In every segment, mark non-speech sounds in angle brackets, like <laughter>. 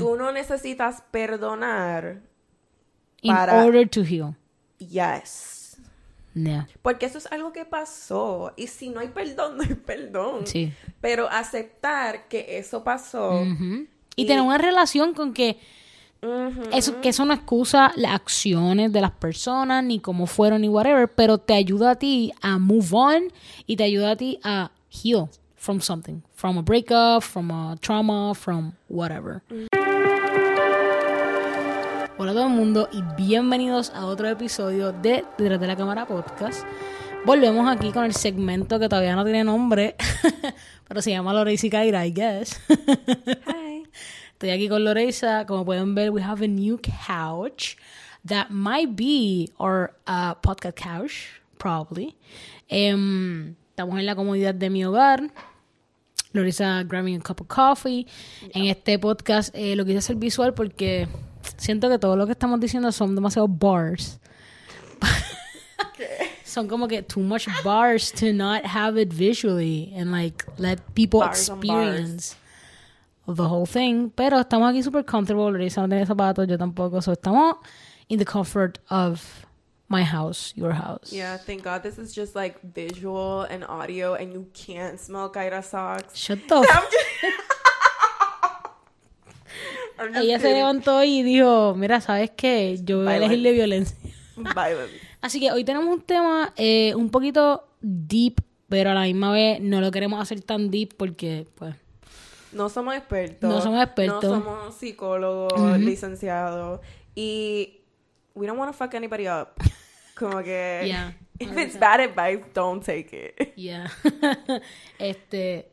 tú no necesitas perdonar In para- order to heal. yes Yeah. porque eso es algo que pasó y si no hay perdón <laughs> no hay perdón Sí. pero aceptar que eso pasó. Y, Y- tener una relación con que Ujú. eso, que eso no excusa las acciones de las personas, ni cómo fueron, ni whatever, pero te ayuda a ti a move on y te ayuda a ti a heal from something. From a breakup, from a trauma, from whatever. Hola a todo el mundo y bienvenidos a otro episodio de Detrás de la Cámara Podcast. Volvemos aquí con el segmento que todavía no tiene nombre, <laughs> pero se llama Loreisa y Kaira, I guess. Hi. <laughs> Estoy aquí con Loreisa. Como pueden ver, we have a new couch that might be our uh, podcast couch, probably. Em, estamos en la comodidad de mi hogar. Loreisa grabbing a cup of coffee. En este podcast eh, lo quise hacer visual porque siento que todo lo que estamos diciendo son demasiado bars. son como que too much bars to not have it visually and like let people Bars experience the whole thing. Pero estamos aquí super comfortable. Larissa no tiene zapatos, yo tampoco. So estamos in the comfort of my house, your house. Yeah, thank God this is just like visual and audio, and you can't smell Kaira socks. Shut the <laughs> I'm just Ella se levantó y dijo, mira, ¿sabes qué? Yo voy a elegirle violencia. Violence. Así que hoy tenemos un tema eh, un poquito deep, pero a la misma vez no lo queremos hacer tan deep porque, pues, No somos expertos. No somos expertos. No somos psicólogos, licenciados. Y we don't want to fuck anybody up. <laughs> Como que. Yeah. If it's bad advice, don't take it. Yeah. <laughs> este.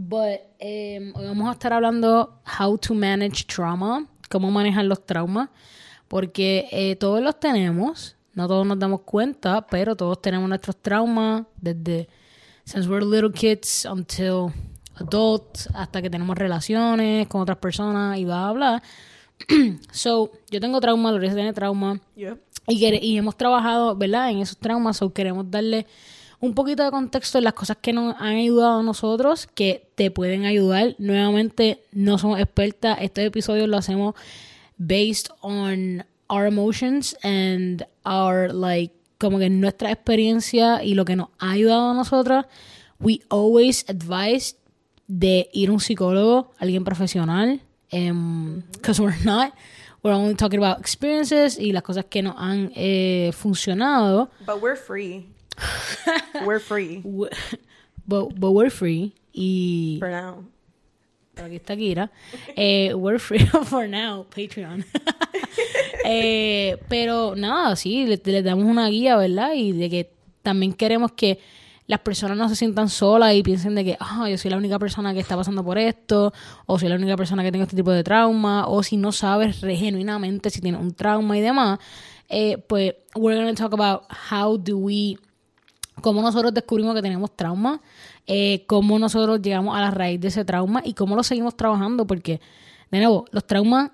But em, hoy vamos a estar hablando how to manage trauma, cómo manejar los traumas, porque eh, todos los tenemos, no todos nos damos cuenta, pero todos tenemos nuestros traumas desde since we're little kids until adults, hasta que tenemos relaciones con otras personas y bla bla bla. <clears throat> so, yo tengo trauma, Lorenzo tiene trauma. Yep. Y, y hemos trabajado, ¿verdad? En esos traumas, o queremos darle un poquito de contexto en las cosas que nos han ayudado a nosotros, que te pueden ayudar. Nuevamente, no somos expertas. Estos episodios lo hacemos based on our emotions and our, like, como que nuestra experiencia y lo que nos ha ayudado a nosotras. We always advise de ir a un psicólogo, alguien profesional, because we're not. We're only talking about experiences y las cosas que nos han eh, funcionado. But we're free. <laughs> we're free We- But, but we're free. Y for now. por aquí está Kira. Eh, we're free <laughs> for now, Patreon. <laughs> Eh, pero nada, sí, le- les damos una guía, ¿verdad? Y de que también queremos que las personas no se sientan solas y piensen de que, ah, yo soy la única persona que está pasando por esto, o soy la única persona que tengo este tipo de trauma, o si no sabes re- genuinamente si tienes un trauma y demás, eh, pues we're going to talk about how do we cómo nosotros descubrimos que tenemos trauma, eh, cómo nosotros llegamos a la raíz de ese trauma y cómo lo seguimos trabajando, porque, de nuevo, los traumas,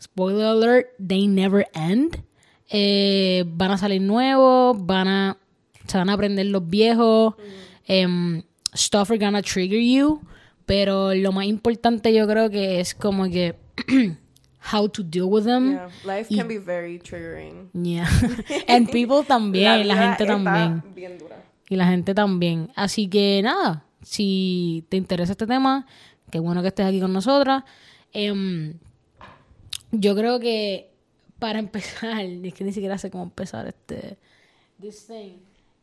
spoiler alert, they never end. Eh, van a salir nuevos, van a, se van a aprender los viejos, em, stuff are gonna trigger you, pero lo más importante yo creo que es como que <clears throat> how to deal with them. Yeah. Life can be very triggering. Yeah. <laughs> And people también, la, vida gente también. Bien dura. Y la gente también. Así que nada, si te interesa este tema, qué bueno que estés aquí con nosotras. Em, yo creo que para <laughs> empezar, es que ni siquiera sé cómo empezar este this thing.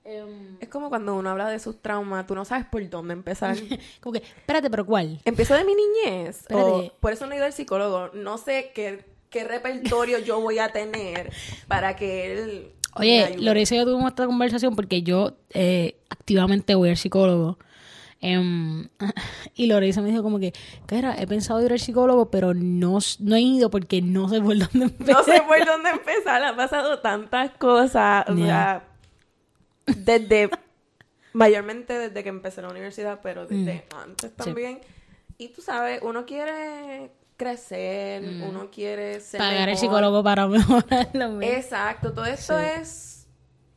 Em, Es como cuando uno habla de sus traumas, tú no sabes por dónde empezar. <laughs> como que, espérate, pero ¿cuál? Empiezo de mi niñez. o- por eso no he ido al psicólogo. No sé qué, qué repertorio yo voy a tener para que él. Oye. Lorenzo y yo tuvimos esta conversación porque yo eh, activamente voy al psicólogo. Em, <laughs> y Lorenzo me dijo como que, cara, he pensado ir al psicólogo, pero no, no he ido porque no sé por dónde empezar. <laughs> No sé por dónde empezar. Han pasado tantas cosas. O sea, desde. mayormente desde que empecé la universidad, pero desde antes también. Y tú sabes, uno quiere crecer, uno quiere ser. Pagar el mejor. psicólogo para <laughs> mejorar lo. Exacto, todo esto Sí. es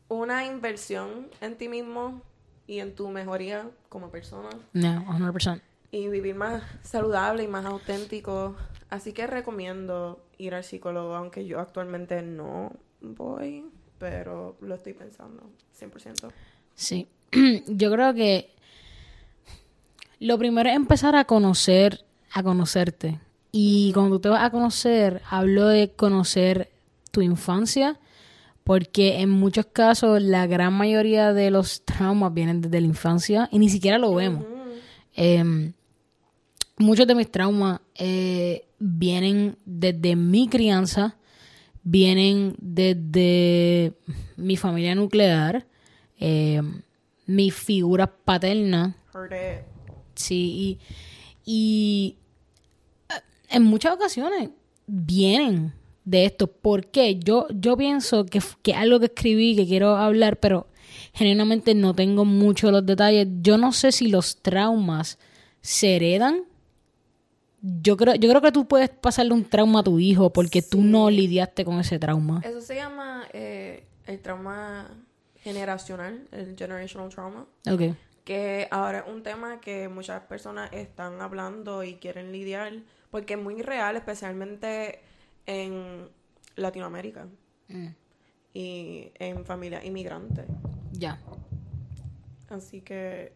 una inversión en ti mismo y en tu mejoría como persona. No, 100%. y vivir más saludable y más auténtico. Así que recomiendo ir al psicólogo, aunque yo actualmente no voy, pero lo estoy pensando 100%. Sí, <clears throat> yo creo que lo primero es empezar a conocer, a conocerte. Y cuando te vas a conocer, hablo de conocer tu infancia, porque en muchos casos la gran mayoría de los traumas vienen desde la infancia y ni siquiera lo vemos. Em, muchos de mis traumas eh, vienen desde mi crianza, vienen desde mi familia nuclear, em, mi figura paterna. Sí, y, y eh, en muchas ocasiones vienen de esto. porque Yo, yo pienso que, que algo que escribí, que quiero hablar, pero genuinamente no tengo mucho los detalles. Yo no sé si los traumas se heredan. Yo creo, yo creo que tú puedes pasarle un trauma a tu hijo porque tú no lidiaste con ese trauma. Eso se llama eh, el trauma generacional, el generational trauma. Ok. Que ahora es un tema que muchas personas están hablando y quieren lidiar porque es muy real, especialmente en Latinoamérica mm. y en familia inmigrante. Ya. Así que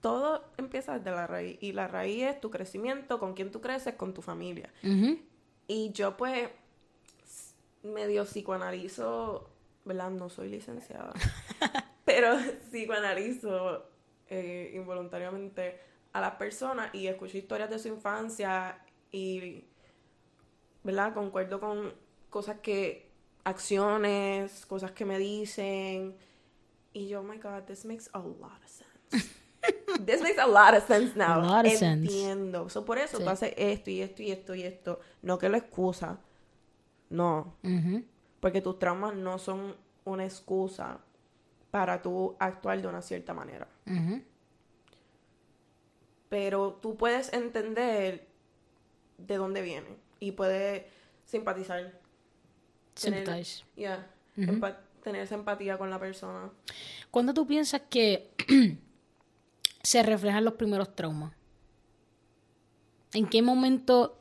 todo empieza desde la raíz y la raíz es tu crecimiento, con quién tú creces, con tu familia. Y yo pues medio psicoanalizo, ¿verdad? No soy licenciada, <laughs> pero psicoanalizo eh, involuntariamente a las personas y escucho historias de su infancia y ¿verdad? Concuerdo con cosas que, acciones, cosas que me dicen. Y yo, oh my God, this makes a lot of sense. <laughs> this makes a lot of sense now. A lot of Entiendo. So, por eso tú haces esto y esto y esto y esto. No que lo excusa. No. Porque tus traumas no son una excusa para tú actuar de una cierta manera. Pero tú puedes entender de dónde viene y puede simpatizar. Tener, tener esa empatía con la persona. ¿Cuándo tú piensas que <clears throat> se reflejan los primeros traumas? ¿En qué momento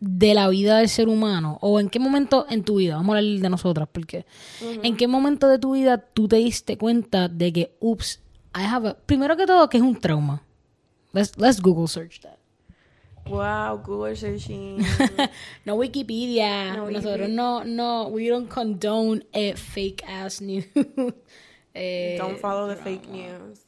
de la vida del ser humano? ¿O en qué momento en tu vida? Vamos a hablar de nosotras, porque ¿en qué momento de tu vida tú te diste cuenta de que, ups, I have a... Primero que todo, que es un trauma? Let's, let's Google search that. Wow, Google searching. <laughs> no Wikipedia. Nosotros no, no, we don't condone eh, fake ass news. <laughs> eh, don't follow the fake news.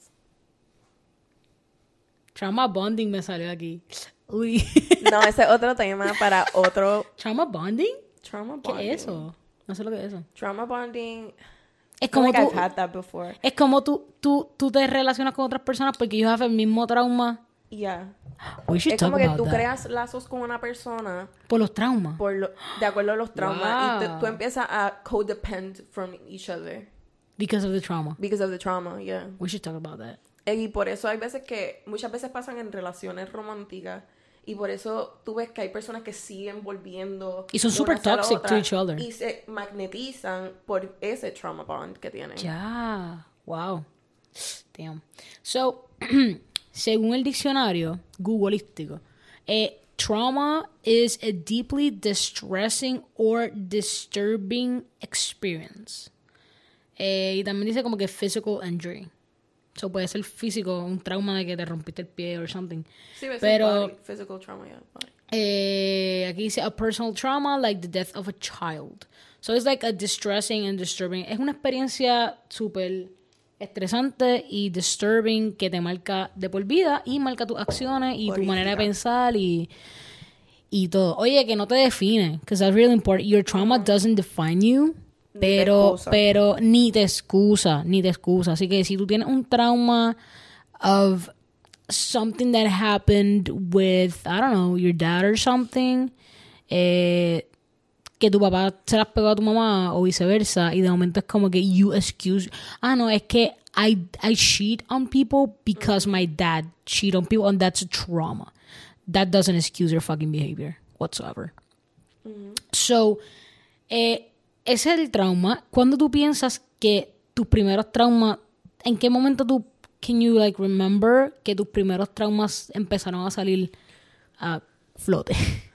Trauma bonding me salió aquí. Uy. <laughs> no, ese es otro tema para otro. Trauma bonding? Trauma bonding. ¿Qué es eso? No sé lo que es eso. Trauma bonding. Es como tú, Es como tú, tú, tú te relacionas con otras personas porque ellos hacen el mismo trauma Yeah. es como que tú creas lazos con una persona por los traumas. Por de acuerdo a los traumas. Y tú empiezas a codepend from each other. Because of the trauma. Because of the trauma, yeah. We should talk about that. Y por eso hay veces que, muchas veces pasan en relaciones románticas. Y por eso tú ves que hay personas que siguen volviendo. Y son super toxic to each other. Y se magnetizan por ese trauma bond que tienen. Ya. Wow. Damn. So, <clears throat> Según el diccionario googleístico, eh, trauma is a deeply distressing or disturbing experience. Eh, y también dice como que physical injury. So puede ser físico, un trauma de que te rompiste el pie o something. Sí, Pero physical trauma, yeah, eh, aquí dice a personal trauma like the death of a child. So it's like a distressing and disturbing. Es una experiencia súper estresante y disturbing que te marca de por vida y marca tus acciones y tu manera de pensar y, y todo. Oye, que no te define, because that's really important. Your trauma doesn't define you, pero, pero ni te excusa, ni te excusa. Así que si tú tienes un trauma of something that happened with, I don't know, your dad or something, eh, que tu papá se las pegó a tu mamá o viceversa y de momento es como que you excuse ah no es que I I cheat on people because my dad cheat on people and that's a trauma. That doesn't excuse your fucking behavior whatsoever. So eh, ese es el trauma cuando tú piensas que tus primeros traumas en qué momento tú can you like remember que tus primeros traumas empezaron a salir a flote? <laughs>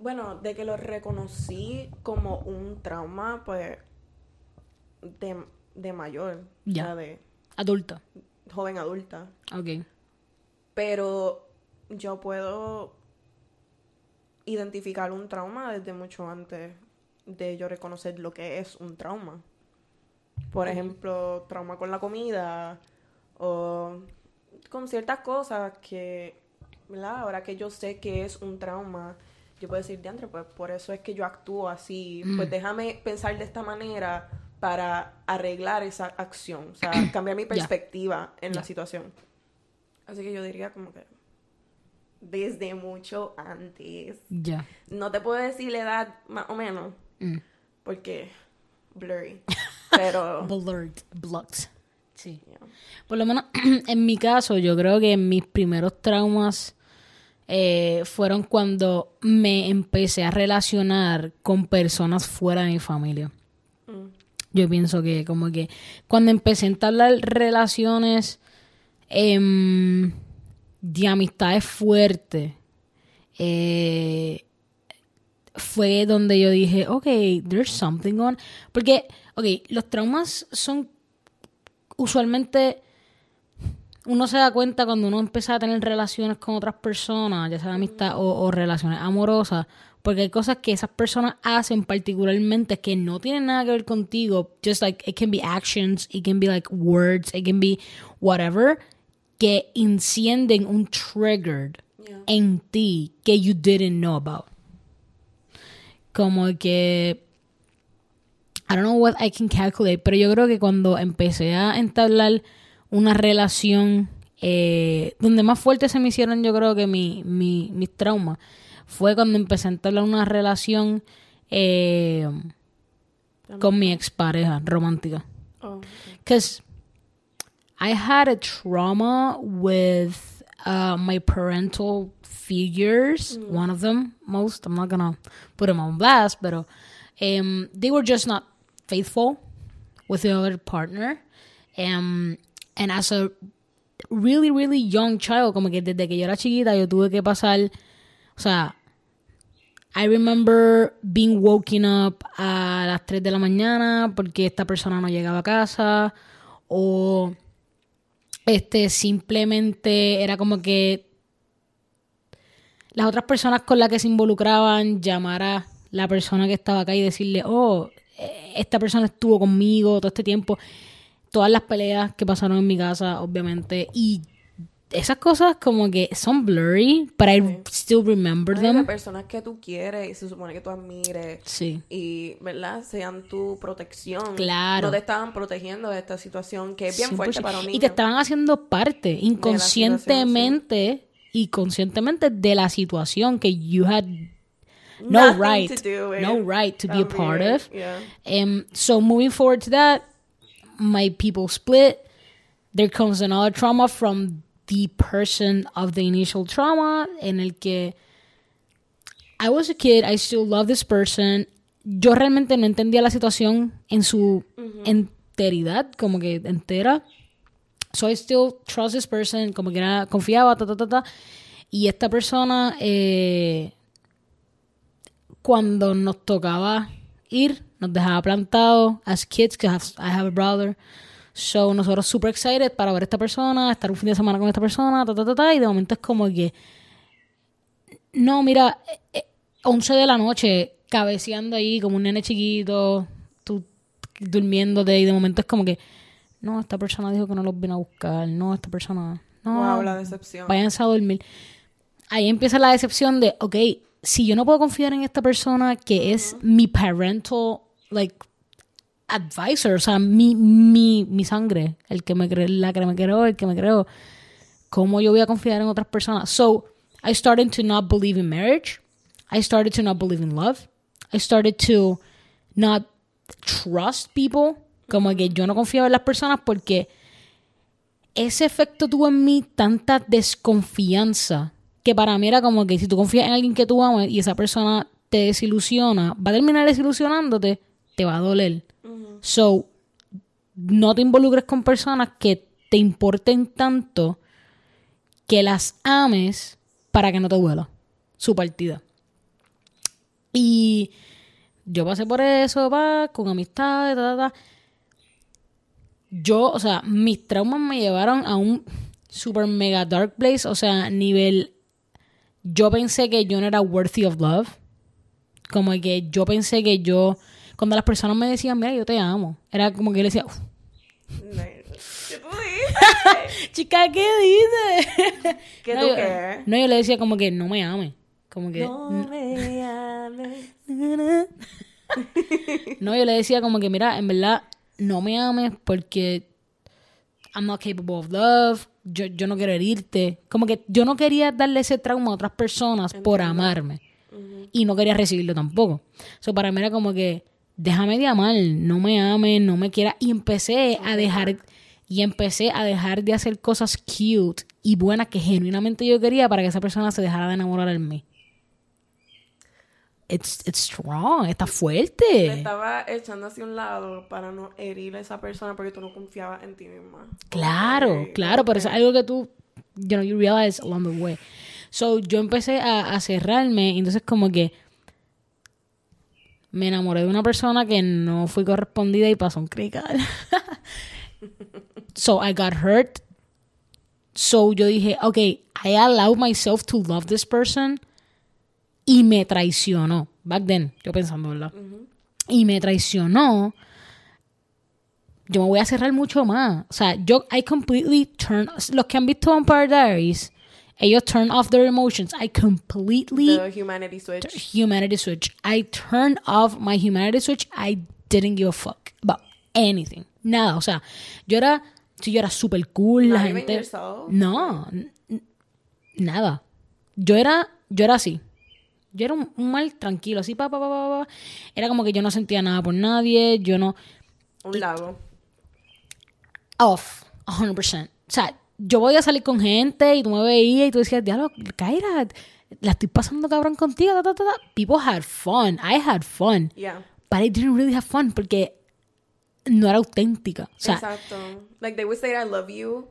Bueno, de que lo reconocí como un trauma, pues, de, de mayor. Ya. o sea, de Adulta. joven adulta. Ok. Pero yo puedo identificar un trauma desde mucho antes de yo reconocer lo que es un trauma. Por ejemplo, trauma con la comida o con ciertas cosas que, ¿verdad? Ahora que yo sé que es un trauma, yo puedo decir, diantre, pues por eso es que yo actúo así. Pues déjame pensar de esta manera para arreglar esa acción, o sea, <coughs> cambiar mi perspectiva en la situación. Así que yo diría como que desde mucho antes. Ya. No te puedo decir la edad más o menos, Mm. porque blurry. <laughs> Pero Blurred. Blocked. Sí. yeah. Por lo menos <clears throat> en mi caso, yo creo que mis primeros traumas eh, fueron cuando me empecé a relacionar con personas fuera de mi familia. Mm. Yo pienso que como que cuando empecé a entablar relaciones em, de amistades fuertes, eh, fue donde yo dije, ok, there's something on. Porque, ok, los traumas son usualmente uno se da cuenta cuando uno empieza a tener relaciones con otras personas, ya sea amistad o, o relaciones amorosas, porque hay cosas que esas personas hacen particularmente que no tienen nada que ver contigo, just like it can be actions, it can be like words, it can be whatever, que encienden un trigger Yeah. en ti que you didn't know about. Como que I don't know what I can calculate, pero yo creo que cuando empecé a entablar una relación eh, donde más fuerte se me hicieron, yo creo que mi, mi, mis traumas, fue cuando empecé a entablar una relación eh, con mi expareja romántica. Oh, okay. I had a trauma with uh, my parental figures. One of them, most. I'm not gonna put them on blast, but um, they were just not faithful with the other partner. Um, and as a really, really young child, como que desde que yo era chiquita, yo tuve que pasar, o sea, I remember being woken up a las 3 de la mañana porque esta persona no llegaba a casa o este simplemente era como que las otras personas con las que se involucraban llamar a la persona que estaba acá y decirle, oh, eh, esta persona estuvo conmigo todo este tiempo. Todas las peleas que pasaron en mi casa, obviamente. Y esas cosas como que son blurry, but I still remember Ay, las them. personas que tú quieres y se supone que tú admires Sí. y, ¿verdad? Sean tu protección. Claro. No te estaban protegiendo de esta situación que es bien fuerte 100%. para un niño. Y te estaban haciendo parte inconscientemente y conscientemente de la situación que you had no Nothing right, to do with no right to be a part of. yeah. Um, so moving forward to that, my people split. There comes another trauma from the person of the initial trauma, en el que I was a kid, I still love this person. Yo realmente no entendía la situación en su enteridad, como que entera. So I still trust this person, como que era, confiaba, ta, ta, ta, ta. Y esta persona, eh, cuando nos tocaba ir, nos dejaba plantados as kids, que I have a brother. So nosotros super excited para ver a esta persona, estar un fin de semana con esta persona, ta, ta, ta, ta. Y de momento es como que, no, mira, eh, eh, 11 de la noche, cabeceando ahí como un nene chiquito, tú durmiéndote y de momento es como que, no, esta persona dijo que no los vino a buscar, no, esta persona, no, Wow, la decepción. váyanse a dormir. Ahí empieza la decepción de, ok, si yo no puedo confiar en esta persona que es mi parental, like, advisor, o sea, mi, mi, mi sangre, el que me cree, la que me creó, el que me creó, ¿cómo yo voy a confiar en otras personas? So, I started to not believe in marriage. I started to not believe in love. I started to not trust people. Como que yo no confiaba en las personas porque ese efecto tuvo en mí tanta desconfianza que para mí era como que si tú confías en alguien que tú amas y esa persona te desilusiona, va a terminar desilusionándote, te va a doler. So, no te involucres con personas que te importen tanto que las ames para que no te duela su partida. Y yo pasé por eso, va, con amistades, ta, ta, ta. Yo, o sea, mis traumas me llevaron a un super mega dark place, o sea, nivel yo pensé que yo no era worthy of love. Como que yo pensé que yo, cuando las personas me decían, mira, yo te amo, era como que yo le decía, "Uf, <laughs> chica, ¿qué dices? ¿Qué no, tú yo, qué? no, yo le decía como que no me ame. Como que, No me ames. <laughs> no, yo le decía como que, mira, en verdad, no me ames porque I'm not capable of love. Yo, yo no quiero herirte. Como que yo no quería darle ese trauma a otras personas por amarme. Y no quería recibirlo tampoco. So, para mí era como que, déjame de amar, no me ames, no me quieras. Y empecé a dejar, y empecé a dejar de hacer cosas cute y buenas que genuinamente yo quería para que esa persona se dejara de enamorar de mí. It's, it's strong, está Te fuerte. estaba echando hacia un lado para no herir a esa persona porque tú no confiabas en ti misma. Claro, claro, pero eso es algo que tú, you know, you realize along the way. So, yo empecé a, a cerrarme, y entonces como que me enamoré de una persona que no fui correspondida y pasó un crical. <laughs> so, I got hurt. So, yo dije, ok, I allowed myself to love this person y me traicionó. Back then, yo pensando, ¿verdad? Y me traicionó yo me voy a cerrar mucho más. O sea, yo, I completely turn, los que han visto Vampire Diaries, ellos turn off their emotions. I completely The humanity switch. humanity switch. I turned off my humanity switch. I didn't give a fuck about anything. Nada, o sea, yo era, sí, yo era super cool, la Not even gente... No, nada. Yo era, yo era así. Yo era un, un mal tranquilo, así, pa, pa, pa, pa, pa. Era como que yo no sentía nada por nadie, yo no... Un lago. off, 100%. O sea, yo voy a salir con gente y tú me veías y tú decías, diablo, Kaira, la estoy pasando cabrón contigo, ta, ta, ta, ta". People had fun. I had fun. Yeah. But I didn't really have fun porque no era auténtica. O sea, Exacto. Like they would say I love you.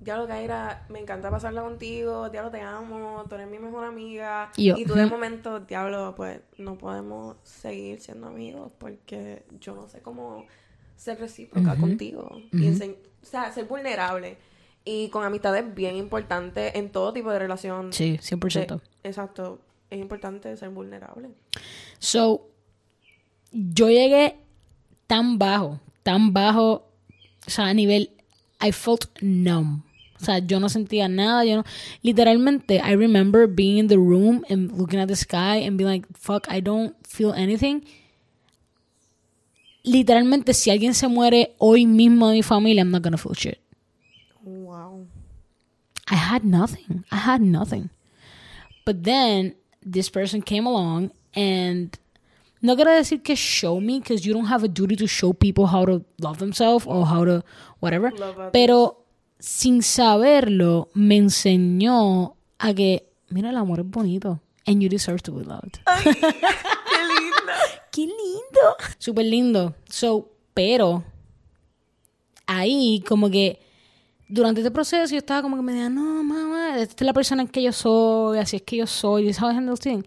Diablo, Kaira, me encanta pasarla contigo. Diablo, te amo. Tú eres mi mejor amiga. Y yo, y tú de momento, diablo, pues no podemos seguir siendo amigos porque yo no sé cómo ser recíproca contigo. Y ense- o sea, ser vulnerable. Y con amistades es bien importante en todo tipo de relación. sí, 100%. De- exacto. Es importante ser vulnerable. So, yo llegué tan bajo, tan bajo, o sea, a nivel, I felt numb. O sea, yo no sentía nada, yo no, literalmente, I remember being in the room and looking at the sky and being like, fuck, I don't feel anything. Literalmente, si alguien se muere hoy mismo de mi familia, I'm not gonna feel shit. Wow. I had nothing. I had nothing. But then this person came along and no quiero decir que show me because you don't have a duty to show people how to love themselves or how to whatever. Pero sin saberlo me enseñó a que mira el amor es bonito and you deserve to be loved. ¡Qué linda! <laughs> ¡Qué lindo! <laughs> Súper lindo. So, pero ahí como que durante este proceso yo estaba como que me decía, no, mamá, esta es la persona que yo soy, así es que yo soy, this is how I handle things.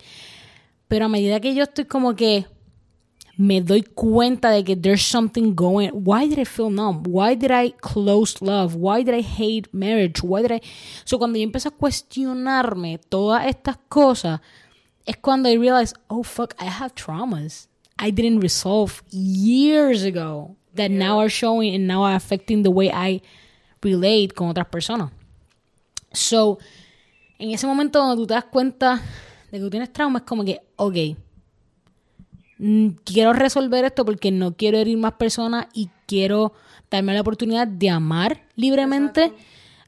Pero a medida que yo estoy como que me doy cuenta de que there's something going, why did I feel numb? Why did I close love? Why did I hate marriage? Why did I... So cuando yo empecé a cuestionarme todas estas cosas, es cuando I realized, oh fuck, I have traumas I didn't resolve years ago that now are showing and now are affecting the way I relate con otras personas. So, en ese momento donde tú te das cuenta de que tú tienes trauma, es como que, ok, mm, quiero resolver esto porque no quiero herir más personas y quiero darme la oportunidad de amar libremente.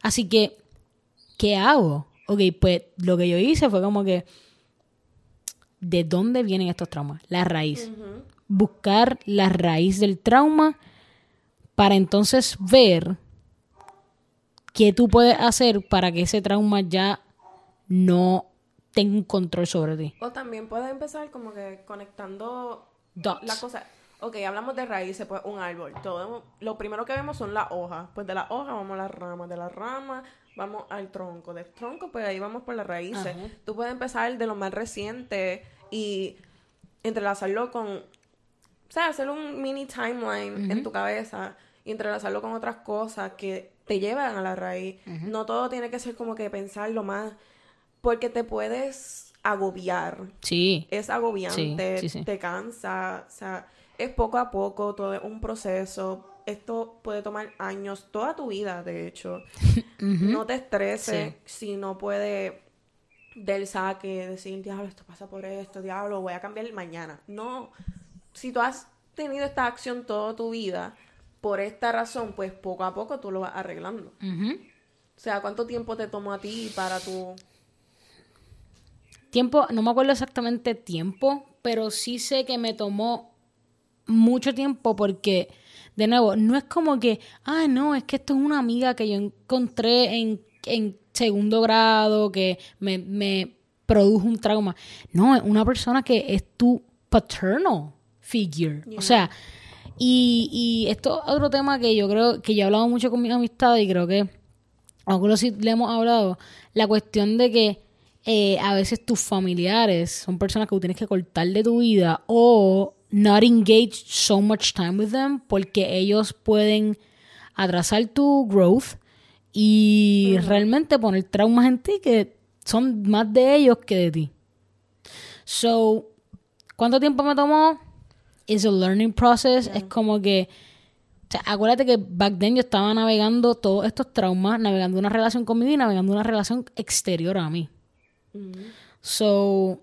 Así que, ¿qué hago? Ok, pues lo que yo hice fue como que, ¿de dónde vienen estos traumas? La raíz. Buscar la raíz del trauma para entonces ver qué tú puedes hacer para que ese trauma ya no tenga un control sobre ti. O también puedes empezar como que conectando Dots. la cosa. ok, hablamos de raíces, pues un árbol. Todo, lo primero que vemos son las hojas. Pues de las hojas vamos a las ramas, de las ramas vamos al tronco. Del tronco, pues ahí vamos por las raíces. Tú puedes empezar de lo más reciente y entrelazarlo con, o sea, hacer un mini timeline en tu cabeza y entrelazarlo con otras cosas que te llevan a la raíz. No todo tiene que ser como que pensar lo más, porque te puedes agobiar. Sí. Es agobiante, te cansa, o sea, es poco a poco, todo es un proceso. Esto puede tomar años, toda tu vida, de hecho. <laughs> No te estreses si no puede del saque, decir, diablo, esto pasa por esto, diablo, voy a cambiar mañana. No, si tú has tenido esta acción toda tu vida, por esta razón, pues poco a poco tú lo vas arreglando. O sea, ¿cuánto tiempo te tomó a ti para tu... Tiempo, no me acuerdo exactamente tiempo, pero sí sé que me tomó mucho tiempo porque, de nuevo, no es como que, ah, no, es que esto es una amiga que yo encontré en, en segundo grado, que me, me produjo un trauma. No, es una persona que es tu paternal figure. O sea, y, y esto es otro tema que yo creo que yo he hablado mucho con mis amistades y creo que algunos sí le hemos hablado, la cuestión de que eh, a veces tus familiares son personas que tú tienes que cortar de tu vida o not engage so much time with them porque ellos pueden atrasar tu growth y realmente poner traumas en ti que son más de ellos que de ti. So, ¿cuánto tiempo me tomó? it's a learning process. Es como que. O sea, acuérdate que back then yo estaba navegando todos estos traumas, navegando una relación con mi vida, navegando una relación exterior a mí. So,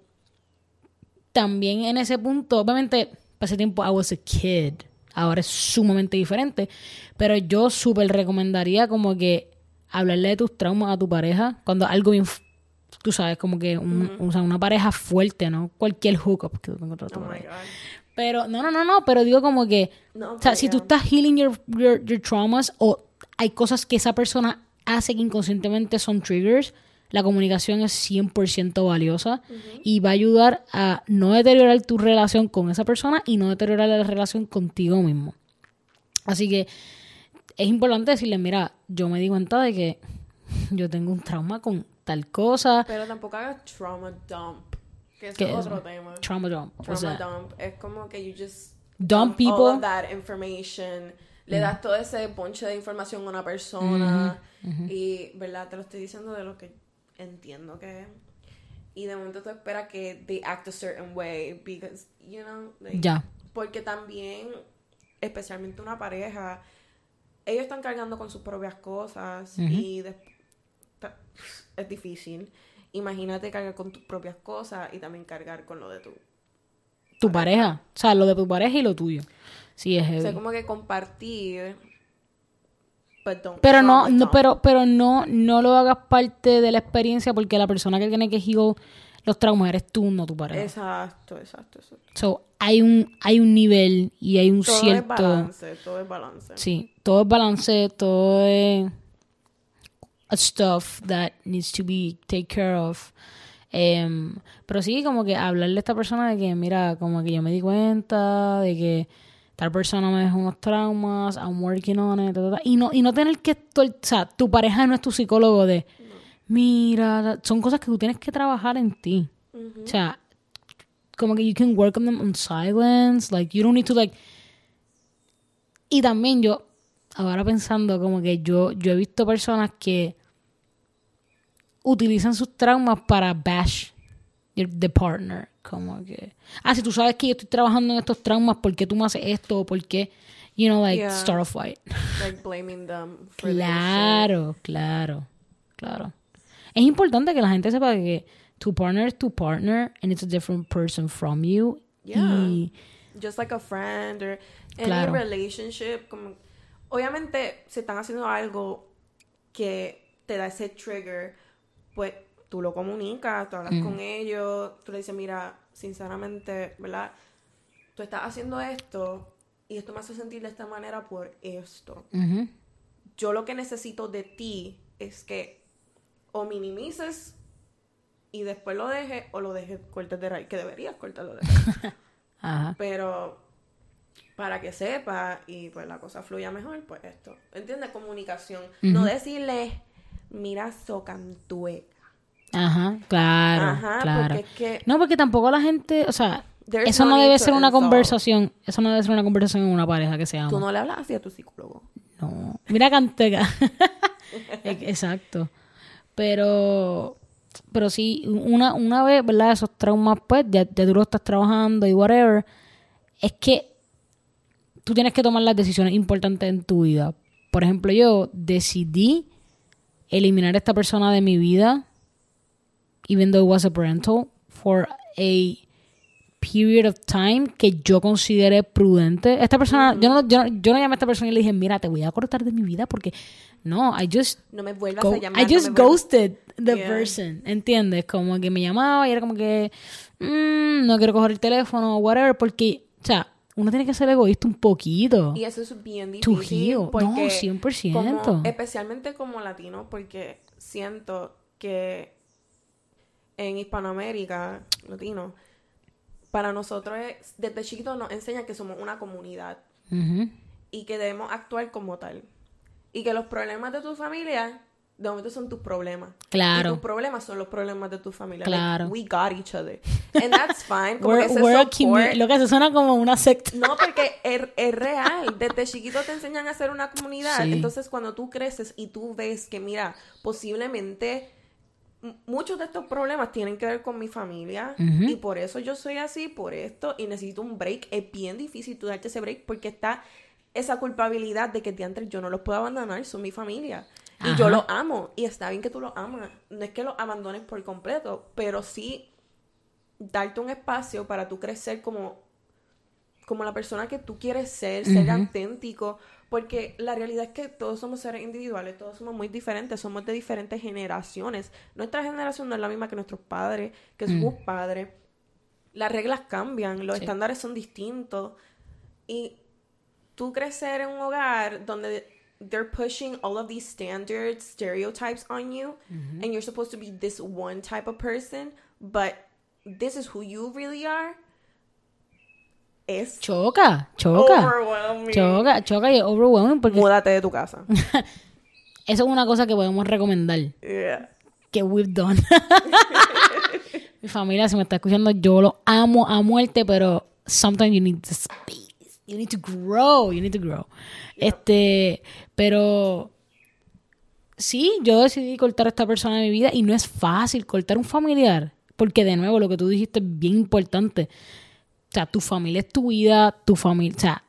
también en ese punto, obviamente, ese tiempo I was a kid. Ahora es sumamente diferente. Pero yo súper recomendaría como que hablarle de tus traumas a tu pareja cuando algo bien tú sabes, como que o sea, una pareja fuerte, ¿no? Cualquier hookup que tú tengas. Oh pero, no, no, no, no, pero digo como que, o sea, si tú estás healing your, your, traumas o hay cosas que esa persona hace que inconscientemente son triggers, la comunicación es 100% valiosa y va a ayudar a no deteriorar tu relación con esa persona y no deteriorar la relación contigo mismo. Así que es importante decirle, mira, yo me di cuenta de que <laughs> yo tengo un trauma con tal cosa. Pero tampoco hagas trauma dump. Que es otro tema. Trauma dump. Trauma dump. Es como que you just dump, people. All of that information. Le das todo ese ponche de información a una persona. Y, ¿verdad? Te lo estoy diciendo de lo que entiendo que Y de momento tú esperas que they act a certain way. Because, you know. ya. Porque también, especialmente una pareja, ellos están cargando con sus propias cosas. Y es difícil imagínate cargar con tus propias cosas y también cargar con lo de tu tu pareja. O sea, lo de tu pareja y lo tuyo. Sí, es O sea, como que compartir. Pero no, no, pero, pero no, no lo hagas parte de la experiencia porque la persona que tiene que heal los traumas eres tú, no tu pareja. Exacto, exacto, exacto. So, hay un, hay un nivel y hay un cierto. Todo es balance, todo es balance. Sí, todo es balance, todo es stuff that needs to be taken care of. Em, pero sí, como que hablarle a esta persona de que, mira, como que yo me di cuenta de que tal persona me dejó unos traumas, I'm working on it, y no, y no tener que, o sea, tu pareja no es tu psicólogo de, mira, son cosas que tú tienes que trabajar en ti. O sea, como que you can work on them in silence, like, you don't need to, like, y también yo, ahora pensando como que yo, yo he visto personas que utilizan sus traumas para bash the partner. Como que, ah, si tú sabes que yo estoy trabajando en estos traumas, ¿por qué tú me haces esto? ¿O por qué? You know, like, start a fight. <laughs> Like blaming them for Claro, claro, claro. Es importante que la gente sepa que tu partner es tu partner and it's a different person from you. Yeah. Just like a friend or any relationship. Como obviamente, si están haciendo algo que te da ese trigger, pues tú lo comunicas, tú hablas mm. con ellos, tú le dices, mira, sinceramente, ¿verdad? Tú estás haciendo esto y esto me hace sentir de esta manera por esto. Yo lo que necesito de ti es que o minimices y después lo dejes o lo dejes cortes de raíz, que deberías cortarlo de raíz. <laughs> Pero para que sepa y pues la cosa fluya mejor, pues esto. ¿Entiendes? Comunicación. No decirle, mira, socantueca. Ajá, claro. Ajá, claro. Porque es que... No, porque tampoco la gente, o sea, eso no, debe ser una conversación, eso no debe ser una conversación en una pareja que se ama. Tú no le hablas así a tu psicólogo. No. Mira Canteca. <laughs> Exacto. Pero pero sí, una, una vez, ¿verdad? Esos traumas, pues, ya, ya tú lo estás trabajando y whatever. Es que tú tienes que tomar las decisiones importantes en tu vida. Por ejemplo, yo decidí eliminar a esta persona de mi vida, even though it was a parental, for a period of time que yo consideré prudente. Esta persona, yo, no, yo, yo no llamé a esta persona y le dije, mira, te voy a cortar de mi vida porque no, I just. No me vuelvas a llamar. I just ghosted the person. ¿Entiendes? Como que me llamaba y era como que. Mm, no quiero coger el teléfono whatever porque, o sea, uno tiene que ser egoísta un poquito. Y eso es bien difícil. Porque no, 100%. especialmente como latino, porque siento que en Hispanoamérica, latino, para nosotros desde chiquitos nos enseña que somos una comunidad y que debemos actuar como tal. Y que los problemas de tu familia de momento son tus problemas. Claro. Y tus problemas son los problemas de tu familia. Claro. we got each other. And that's fine. Como Lo que se suena como una secta. No, porque es, real. Desde chiquito te enseñan a ser una comunidad. Entonces, cuando tú creces y tú ves que, mira, posiblemente muchos de estos problemas tienen que ver con mi familia y por eso yo soy así, por esto, y necesito un break. Es bien difícil tú darte ese break porque está esa culpabilidad de que antes yo no los puedo abandonar, son mi familia. Y yo los amo, y está bien que tú los amas. No es que los abandones por completo, pero sí darte un espacio para tú crecer como, como la persona que tú quieres ser, ser auténtico, porque la realidad es que todos somos seres individuales, todos somos muy diferentes, somos de diferentes generaciones. Nuestra generación no es la misma que nuestros padres, que sus mm. padres. Las reglas cambian, los estándares son distintos. Y tú crecer en un hogar donde they're pushing all of these standards, stereotypes on you, and you're supposed to be this one type of person, but this is who you really are es choca, choca. Choca, choca y overwhelming porque múdate de tu casa. <laughs> Eso es una cosa que podemos recomendar. Que we've done. <laughs> Mi familia, si me está escuchando, yo lo amo a muerte, pero sometimes you need space. You need to grow. You need to grow. Este, pero sí, yo decidí cortar a esta persona de mi vida y no es fácil cortar un familiar. Porque de nuevo, lo que tú dijiste es bien importante o sea, tu familia es tu vida, tu familia. O sea,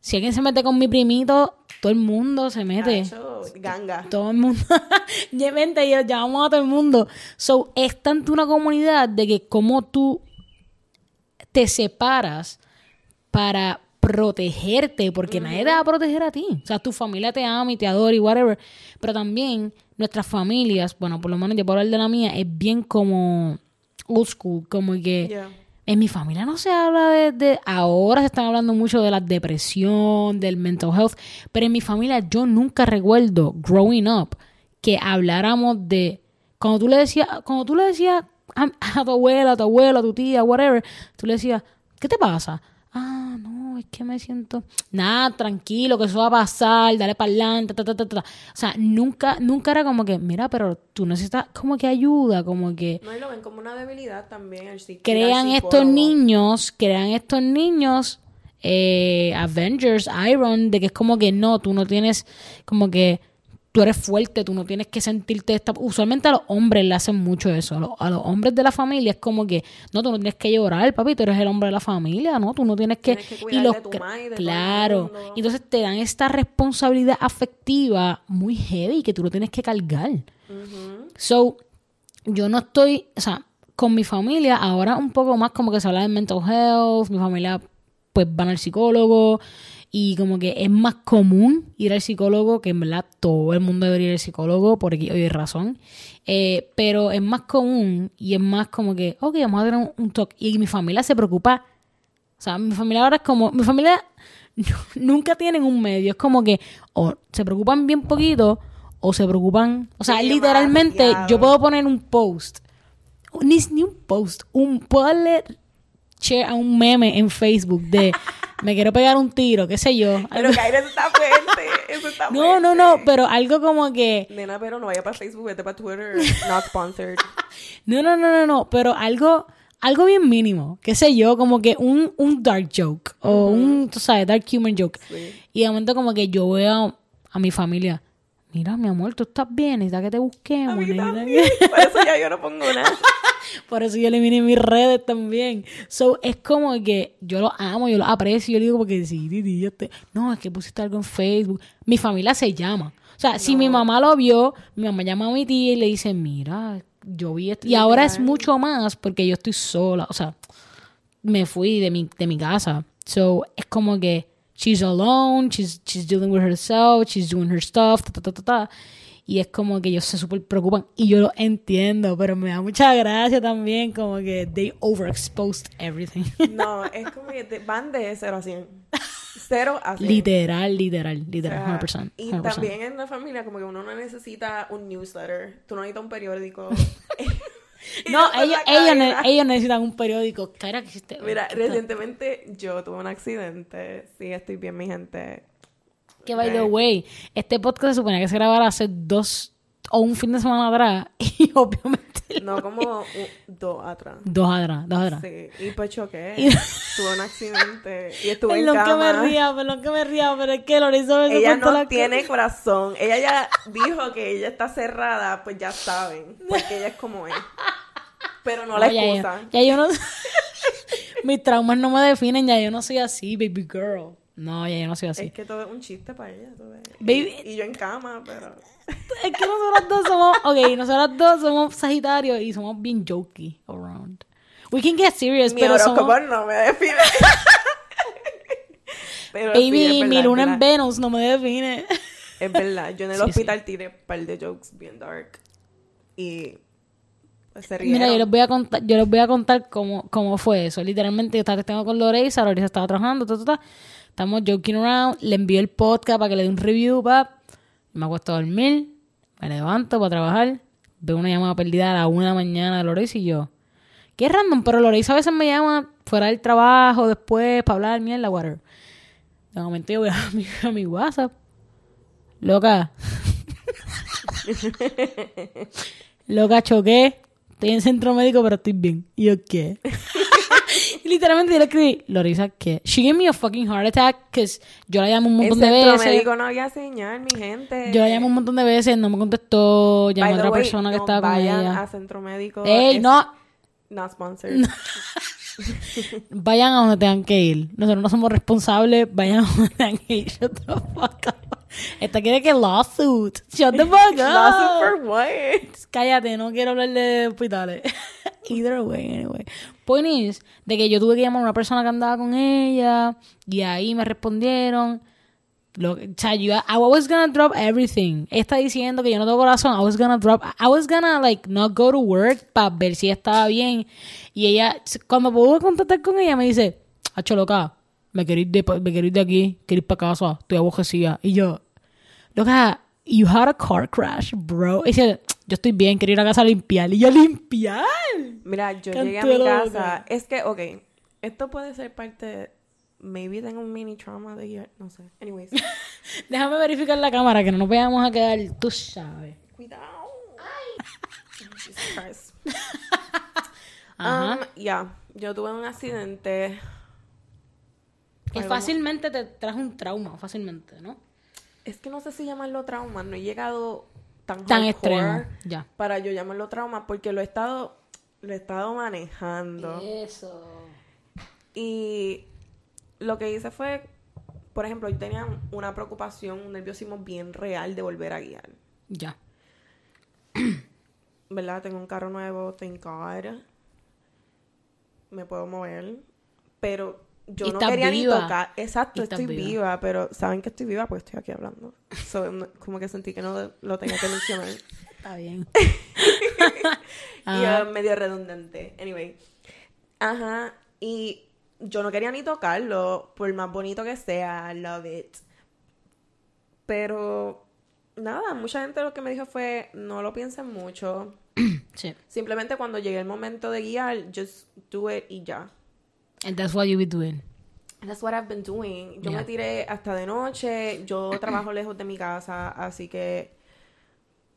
si alguien se mete con mi primito, todo el mundo se mete. ganga. Todo el mundo. <laughs> Vente, llamamos a todo el mundo. So, es tanto una comunidad de que como tú te separas para protegerte, porque nadie te va a proteger a ti. O sea, tu familia te ama y te adora y whatever. Pero también nuestras familias, bueno, por lo menos yo puedo hablar de la mía, es bien como old school, como que. En mi familia no se habla de, Ahora se están hablando mucho de la depresión, del mental health, pero en mi familia yo nunca recuerdo, growing up, que habláramos de... Cuando tú le decías, cuando tú le decías a, a tu abuela, a tu abuela, a tu tía, whatever, tú le decías, ¿qué te pasa? ah, no, es que me siento, nada, tranquilo, que eso va a pasar, dale para adelante, ta, ta, ta, ta. O sea, nunca, nunca era como que, mira, pero tú necesitas como que ayuda, como que... No, y lo ven como una debilidad también. El crean estos niños, crean estos niños, eh, Avengers, Iron, de que es como que no, tú no tienes como que tú eres fuerte, tú no tienes que sentirte esta... Usualmente a los hombres le hacen mucho eso. A los, hombres de la familia es como que, no, tú no tienes que llorar, papi, tú eres el hombre de la familia, ¿no? Tú no tienes que... y los, tu claro. Y entonces te dan esta responsabilidad afectiva muy heavy que tú lo tienes que cargar. So, yo no estoy, o sea, con mi familia ahora un poco más como que se habla de mental health, mi familia pues van al psicólogo, y como que es más común ir al psicólogo, que en verdad todo el mundo debería ir al psicólogo por aquí hay razón. Eh, pero es más común y es más como que, ok, vamos a tener un, toque. Y mi familia se preocupa. O sea, mi familia ahora es como, mi familia <laughs> nunca tienen un medio. Es como que o se preocupan bien poquito o se preocupan. O sea, literalmente yo puedo poner un post. Ni, ni un post. Un, puedo darle share a un meme en Facebook de <laughs> me quiero pegar un tiro, qué sé yo. Pero que aire está fuerte. Eso está <laughs> no, no, no, pero algo como que. Nena, pero no vaya para Facebook, vete para Twitter. <laughs> Not sponsored. <laughs> no, no, no, no, no, pero algo algo bien mínimo, qué sé yo, como que un, un dark joke o un, tú sabes, dark humor joke. Y de momento como que yo veo a, mi familia, mira, mi amor, tú estás bien, necesitas que te busquemos. <laughs> Por eso ya yo no pongo nada. <laughs> Por eso yo eliminé mis redes también. So, es como que yo lo amo, yo lo aprecio. Yo digo, porque sí, Titi, yo te... No, es que pusiste algo en Facebook. Mi familia se llama. O sea, si mi mamá lo vio, mi mamá llama a mi tía y le dice, mira, yo vi esto. Y ahora es mucho más porque yo estoy sola. O sea, me fui de mi, de mi casa. So, es como que she's alone, she's, she's dealing with herself, she's doing her stuff, ta, ta, ta, ta, ta. Y es como que ellos se súper preocupan. Y yo lo entiendo, pero me da mucha gracia también, como que they overexposed everything. <laughs> No, es como que van de 0 a 100. 0 a 100. Literal, literal, literal, 100%, Y también en la familia, como que uno no necesita un newsletter, tú no necesitas un periódico. <laughs> no, ellos, ellos, ellos, necesitan un periódico. que existe? Mira, recientemente yo tuve un accidente. Sí, estoy bien, mi gente que, by the way, este podcast se suponía que se grabara hace dos o un fin de semana atrás <laughs> y obviamente... <laughs> No, como dos atrás. Dos atrás, dos atrás. Sí, y pues choqué. <laughs> Tuve un accidente y estuve en cama. que me ría, perdón que me ría, pero es que Lorenzo me Ella no tiene corazón. Ella ya <laughs> dijo que ella está cerrada, pues ya saben, porque ella es como es. Pero no, la excusa. Ya, ya yo no... Mis traumas no me definen, ya yo no soy así, baby girl. No, ya yo no soy así. Es que todo es un chiste para ella. Todo Baby. Y, yo en cama, pero. Es que nosotros dos somos. Ok, nosotros dos somos Sagitarios y somos bien jokey around. We can get serious, mi pero. somos... no me define. <laughs> pero Baby, mi luna en Venus no me define. es verdad. Yo en el hospital tiré un par de jokes bien dark. Y. Pues, se Mira, yo les voy a contar, yo les voy a contar cómo, cómo fue eso. Literalmente, yo estaba tengo con Loreisa, Loreisa estaba trabajando, ta, ta, ta. Estamos joking around. Le envío el podcast para que le dé un review, pap. Me acuesto a dormir. Me levanto para trabajar. Veo una llamada perdida a la una de la mañana de Lorenzo y yo. Qué random, pero Lorenzo a veces me llama fuera del trabajo, después, para hablar mierda, whatever. De momento yo voy a mi, a mi WhatsApp. Loca. <laughs> Loca, choqué. Estoy en centro médico, pero estoy bien. ¿Y yo qué? Literalmente yo le escribí, Lorisa, ¿qué? She gave me a fucking heart attack, because yo la llamo un montón de veces. médico no había señal, mi gente. Yo la llamo un montón de veces, no me contestó, llamé a otra persona que estaba con ella. a centro médico. Ey, no. Not sponsored. vayan a donde tengan que ir. Nosotros no somos responsables, vayan a donde tengan que ir. Shut the fuck up. Esta quiere que lawsuit. Shut the fuck <laughs> up. lawsuit for what? Cállate, no quiero hablar de hospitales. <laughs> Either way, anyway. Point is, de que yo tuve que llamar a una persona que andaba con ella y ahí me respondieron. Lo, o sea, yo, I was gonna drop everything. está diciendo que yo no tengo corazón. I was gonna drop, I was gonna like not go to work para ver si estaba bien. Y ella, cuando pude contactar con ella, me dice, hacho loca, me queréis de, me queréis de aquí, queréis para casa, estoy abojecida. Y yo, loca, you had a car crash, bro. Y dice, yo estoy bien, quiero ir a casa a limpiar. Y yo, ¿limpiar? Mira, yo llegué a mi casa. Es que, ok, esto puede ser parte Maybe tengo un mini trauma de ir, no sé. Anyways. <laughs> Déjame verificar la cámara que no nos vayamos a quedar, tú sabes. Cuidado. Ay. Jesus <laughs> um, ya, yo tuve un accidente. Que fácilmente te trajo un trauma, fácilmente, ¿no? Es que no sé si llamarlo trauma, no he llegado tan, tan extremo ya. para yo llamarlo trauma porque lo he estado lo he estado manejando. Eso. Y lo que hice fue, por ejemplo, yo tenía una preocupación, un nerviosismo bien real de volver a guiar. Ya. <clears throat> ¿Verdad? Tengo un carro nuevo, tengo God. Me puedo mover. Pero yo no quería ni tocar. Exacto, estoy viva. pero saben que estoy viva pues estoy aquí hablando. como que sentí que no lo tenía que mencionar. <laughs> Está bien. <laughs> y medio redundante. Anyway. Ajá. Y yo no quería ni tocarlo, por más bonito que sea, love it. Pero nada, mucha gente lo que me dijo fue, no lo piensen mucho. <clears throat> Sí. Simplemente cuando llegue el momento de guiar, just do it y ya. And that's what you be doing. That's what I've been doing. Yo Yeah. me tiré hasta de noche. Yo <clears throat> trabajo lejos de mi casa, así que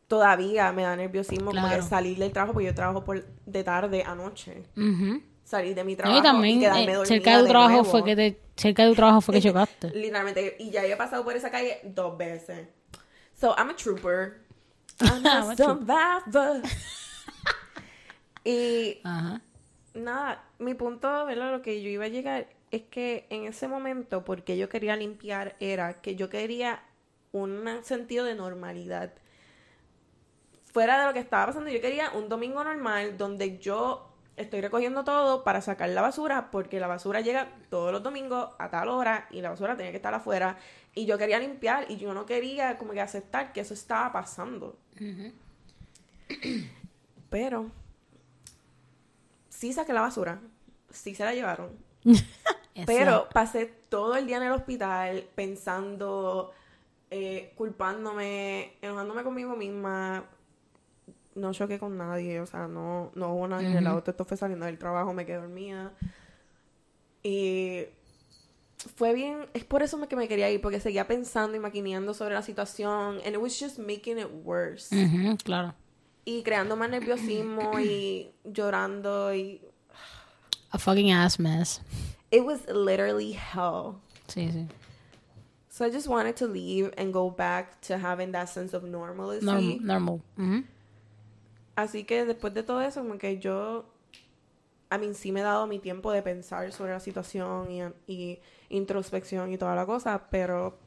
todavía me da nerviosismo Claro. salir del trabajo, porque yo trabajo por de tarde a noche. Ujú. Salir de mi trabajo y también quedarme eh, dormida cerca de tu trabajo nuevo. fue que te, cerca de tu trabajo fue que <laughs> chocaste. Literalmente, y ya he pasado por esa calle dos veces. So, I'm a trooper. <laughs> I'm a I'm a trooper. survivor. <laughs> y Ajá. Nada, mi punto, ¿verdad? Lo que yo iba a llegar es que en ese momento, porque yo quería limpiar, era que yo quería un sentido de normalidad. Fuera de lo que estaba pasando, yo quería un domingo normal donde yo estoy recogiendo todo para sacar la basura, porque la basura llega todos los domingos a tal hora y la basura tenía que estar afuera. Y yo quería limpiar y yo no quería como que aceptar que eso estaba pasando. Pero sí saqué la basura, sí se la llevaron. <laughs> Pero pasé todo el día en el hospital pensando, eh, culpándome, enojándome conmigo misma. No choqué con nadie, o sea, no, no hubo nadie en el auto. Esto fue saliendo del trabajo, me quedé dormida. Y fue bien, es por eso que me quería ir, porque seguía pensando y maquineando sobre la situación. And it was just making it worse. Claro. Y creando más nerviosismo y llorando y... A fucking ass mess. It was literally hell. Sí, sí. So I just wanted to leave and go back to having that sense of normalcy. Norm- normal. Ujú. Así que después de todo eso, como que yo, a mí sí me he dado mi tiempo de pensar sobre la situación y, y introspección y toda la cosa, pero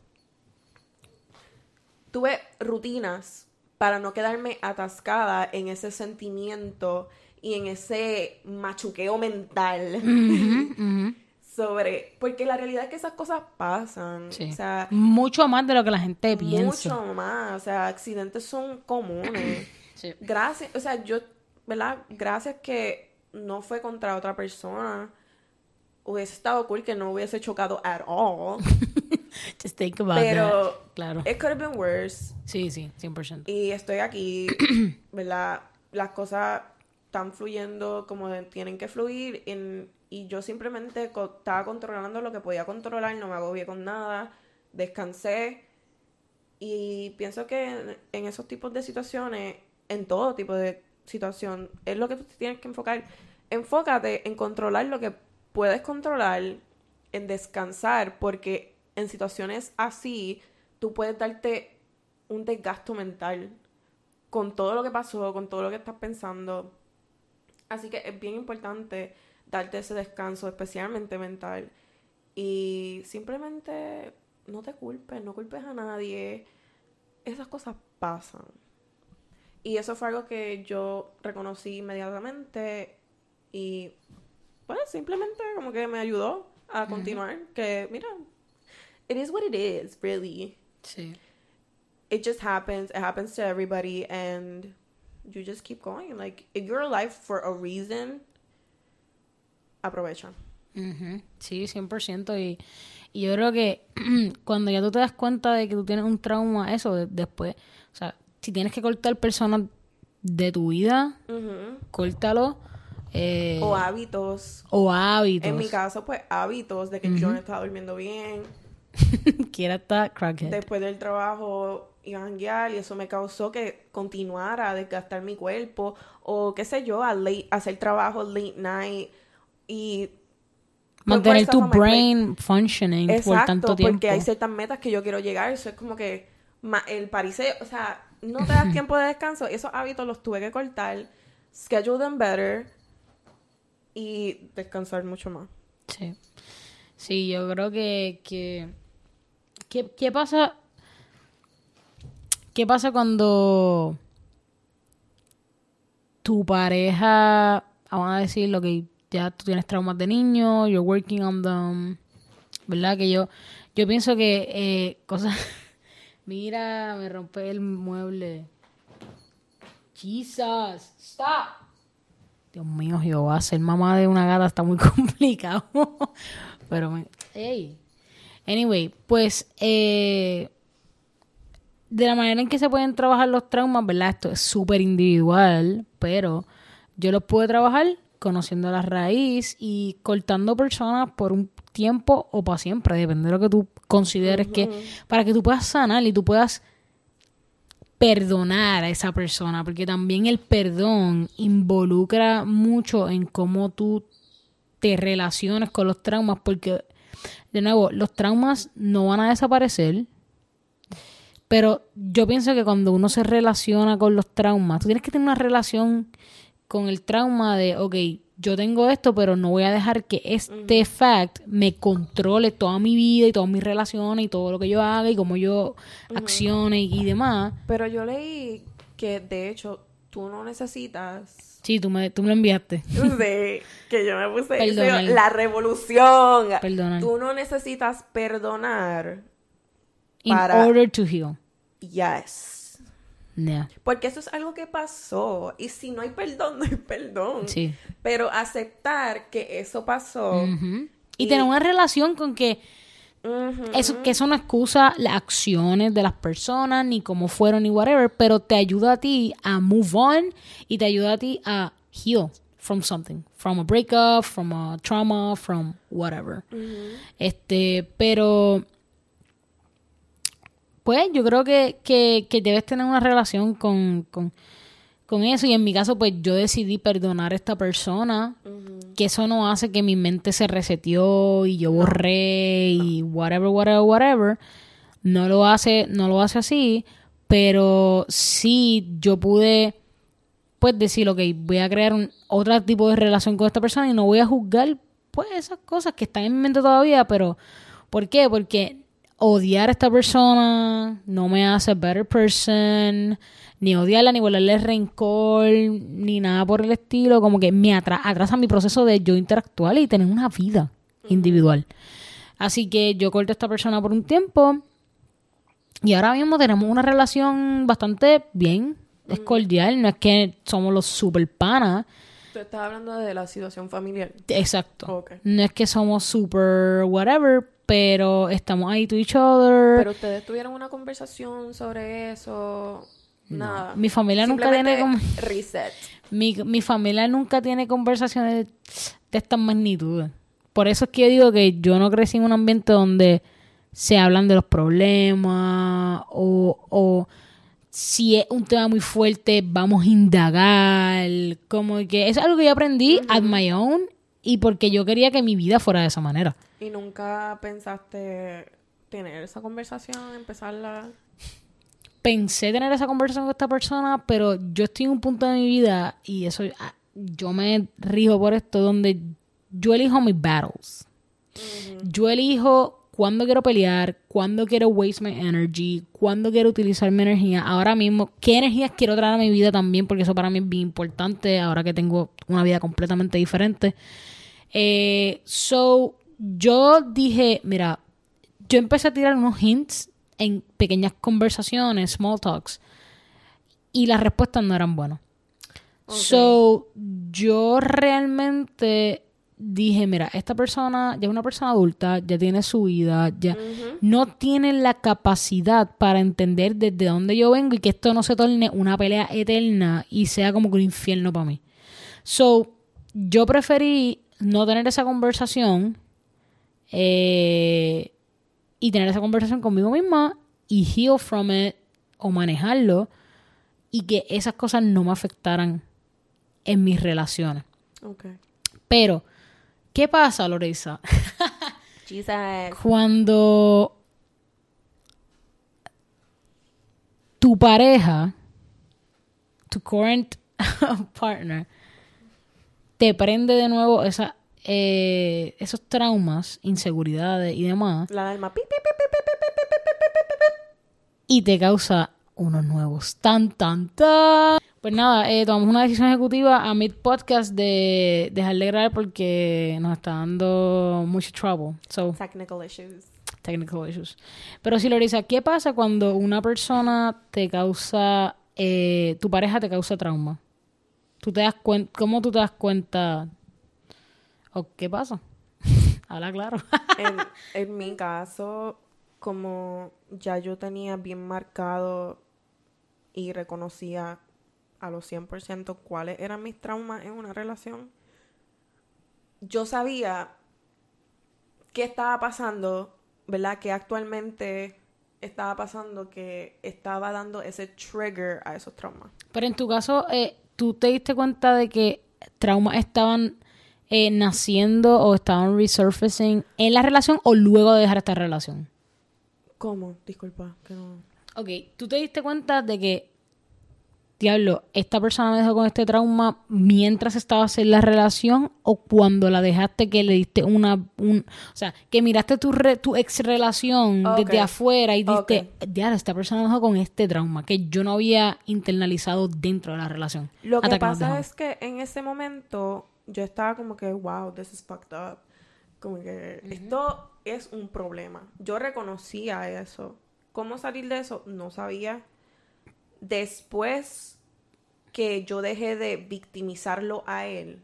tuve rutinas para no quedarme atascada en ese sentimiento y en ese machuqueo mental <laughs> sobre, porque la realidad es que esas cosas pasan, Sí. o sea, Mucho más de lo que la gente piensa. mucho más, o sea, accidentes son comunes. <coughs> Sí. Gracias, o sea, yo, ¿verdad? Gracias que no fue contra otra persona. Hubiese estado cool que no hubiese chocado at all. <laughs> Just think about Pero that. Claro. it could have been worse. Sí, sí, 100%. Y estoy aquí, <clears throat> ¿verdad? Las cosas están fluyendo como tienen que fluir. en- y yo simplemente co- estaba controlando lo que podía controlar, no me agobié con nada, descansé. Y pienso que en, en esos tipos de situaciones, en todo tipo de situación, es lo que tú tienes que enfocar. Enfócate en controlar lo que puedes controlar, en descansar, porque en situaciones así tú puedes darte un desgasto mental con todo lo que pasó, con todo lo que estás pensando. Así que es bien importante darte ese descanso, especialmente mental. Y simplemente no te culpes, no culpes a nadie. Esas cosas pasan. Y eso fue algo que yo reconocí inmediatamente y pues simplemente como que me ayudó a continuar. Que mira, it is what it is, really. Sí. It just happens. It happens to everybody and you just keep going. Like if you're alive for a reason, aprovecha. Ujú, Sí, 100%. Y, y yo creo que <clears throat> cuando ya tú te das cuenta de que tú tienes un trauma, eso de- después, o sea, si tienes que cortar personas de tu vida, Ujú. córtalo. eh, O hábitos. o hábitos. En mi caso, pues hábitos de que yo no estaba durmiendo bien. <laughs> Quiera estar crackhead. Después del trabajo iba a janguear y eso me causó que continuara a desgastar mi cuerpo o qué sé yo, a late, hacer trabajo late night y Mantener por tu brain functioning por Exacto, tanto tiempo. porque hay ciertas metas que yo quiero llegar. Eso es como que el pariseo, o sea, no te das <laughs> tiempo de descanso. Esos hábitos los tuve que cortar, schedule them better y descansar mucho más. Sí. Sí, yo creo que, que ¿qué, qué pasa? ¿Qué pasa cuando tu pareja, vamos a decir lo que ya tú tienes traumas de niño, you're working on them, ¿verdad? Que yo, yo pienso que eh, cosas, <laughs> mira, me rompe el mueble. Jesus, stop. Dios mío, Jehová, ser mamá de una gata está muy <laughs> complicado. Pero, me... hey. Anyway, pues, eh, de la manera en que se pueden trabajar los traumas, ¿verdad? Esto es súper individual, pero yo los puedo trabajar conociendo la raíz y cortando personas por un tiempo o para siempre, depende de lo que tú consideres que, para que tú puedas sanar y tú puedas perdonar a esa persona, porque también el perdón involucra mucho en cómo tú te relaciones con los traumas, porque, de nuevo, los traumas no van a desaparecer, pero yo pienso que cuando uno se relaciona con los traumas, tú tienes que tener una relación con el trauma de, ok, yo tengo esto, pero no voy a dejar que este fact me controle toda mi vida y todas mis relaciones y todo lo que yo haga y cómo yo accione y, demás. Pero yo leí que, de hecho, tú no necesitas... Sí, tú me, tú me lo enviaste. <laughs> Sí, que yo me puse... La revolución. Perdona. Tú no necesitas perdonar. In order to heal. Yes. Porque eso es algo que pasó. Y si no hay perdón, <laughs> no hay perdón. Sí. Pero aceptar que eso pasó. y, tener una relación con que. Eso, que eso no excusa las acciones de las personas, ni cómo fueron, ni whatever, pero te ayuda a ti a move on y te ayuda a ti a heal from something, from a breakup, from a trauma, from whatever. Este, pero pues yo creo que, que, que debes tener una relación con, con, eso. Y en mi caso, pues yo decidí perdonar a esta persona, que eso no hace que mi mente se reseteó y yo borré y whatever, whatever, whatever. No lo hace, no lo hace así, pero sí yo pude pues decir, ok, voy a crear un, otro tipo de relación con esta persona y no voy a juzgar pues esas cosas que están en mi mente todavía, pero ¿por qué? Porque odiar a esta persona no me hace better person, ni odiarla, ni volverle rencor, ni nada por el estilo, como que me atrasa mi proceso de yo interactuar y tener una vida individual. Así que yo corto a esta persona por un tiempo y ahora mismo tenemos una relación bastante bien, es cordial, no es que somos los super panas. Tú estás hablando de la situación familiar. Exacto. No es que somos super whatever, pero estamos ahí to each other. Pero ustedes tuvieron una conversación sobre eso. Nada. Mi familia nunca tiene como reset. Mi, mi familia nunca tiene conversaciones de estas magnitudes. Por eso es que yo digo que yo no crecí en un ambiente donde se hablan de los problemas o, o si es un tema muy fuerte, vamos a indagar. Como que es algo que yo aprendí at my own y porque yo quería que mi vida fuera de esa manera. ¿Y nunca pensaste tener esa conversación, empezarla? Pensé tener esa conversación con esta persona, pero yo estoy en un punto de mi vida y eso ah, yo me rijo por esto donde yo elijo mis battles. Yo elijo cuándo quiero pelear, cuándo quiero waste my energy, cuándo quiero utilizar mi energía. Ahora mismo, qué energías quiero traer a mi vida también, porque eso para mí es bien importante ahora que tengo una vida completamente diferente. Eh, so, yo dije, mira, yo empecé a tirar unos hints en pequeñas conversaciones, small talks, y las respuestas no eran buenas. So, yo realmente dije, mira, esta persona ya es una persona adulta, ya tiene su vida, ya no tiene la capacidad para entender desde dónde yo vengo y que esto no se torne una pelea eterna y sea como que un infierno para mí. So, yo preferí no tener esa conversación eh, y tener esa conversación conmigo misma y heal from it o manejarlo y que esas cosas no me afectaran en mis relaciones. Okay. Pero, ¿qué pasa, Lorisa? <laughs> Cuando tu pareja, tu current <laughs> partner, te prende de nuevo esa, eh, esos traumas, inseguridades y demás. La alma. Y te causa unos nuevos. Tan, tan, tan. Pues nada, eh, tomamos una decisión ejecutiva a mid podcast de dejar de grabar porque nos está dando mucho trouble. So, technical issues. Technical issues. Pero si Lorisa, ¿qué pasa cuando una persona te causa, eh, tu pareja te causa trauma? ¿Tú te das cuenta, ¿Cómo tú te das cuenta? ¿O qué pasa? <laughs> Habla claro. en, <laughs> en mi caso, como ya yo tenía bien marcado y reconocía a los 100% cuáles eran mis traumas en una relación, yo sabía qué estaba pasando, ¿verdad? Que actualmente estaba pasando que estaba dando ese trigger a esos traumas. Pero en tu caso, eh, ¿tú te diste cuenta de que traumas estaban eh, naciendo o estaban resurfacing en la relación o luego de dejar esta relación? ¿Cómo? Disculpa, que no... Ok, ¿tú te diste cuenta de que diablo, esta persona me dejó con este trauma mientras estabas en la relación o cuando la dejaste que le diste una, un, o sea, que miraste tu, tu ex relación desde afuera y diste, diablo, esta persona me dejó con este trauma que yo no había internalizado dentro de la relación. Lo que pasa es que en ese momento yo estaba como que, wow, this is fucked up. Como que esto es un problema. Yo reconocía eso. ¿Cómo salir de eso? No sabía después que yo dejé de victimizarlo a él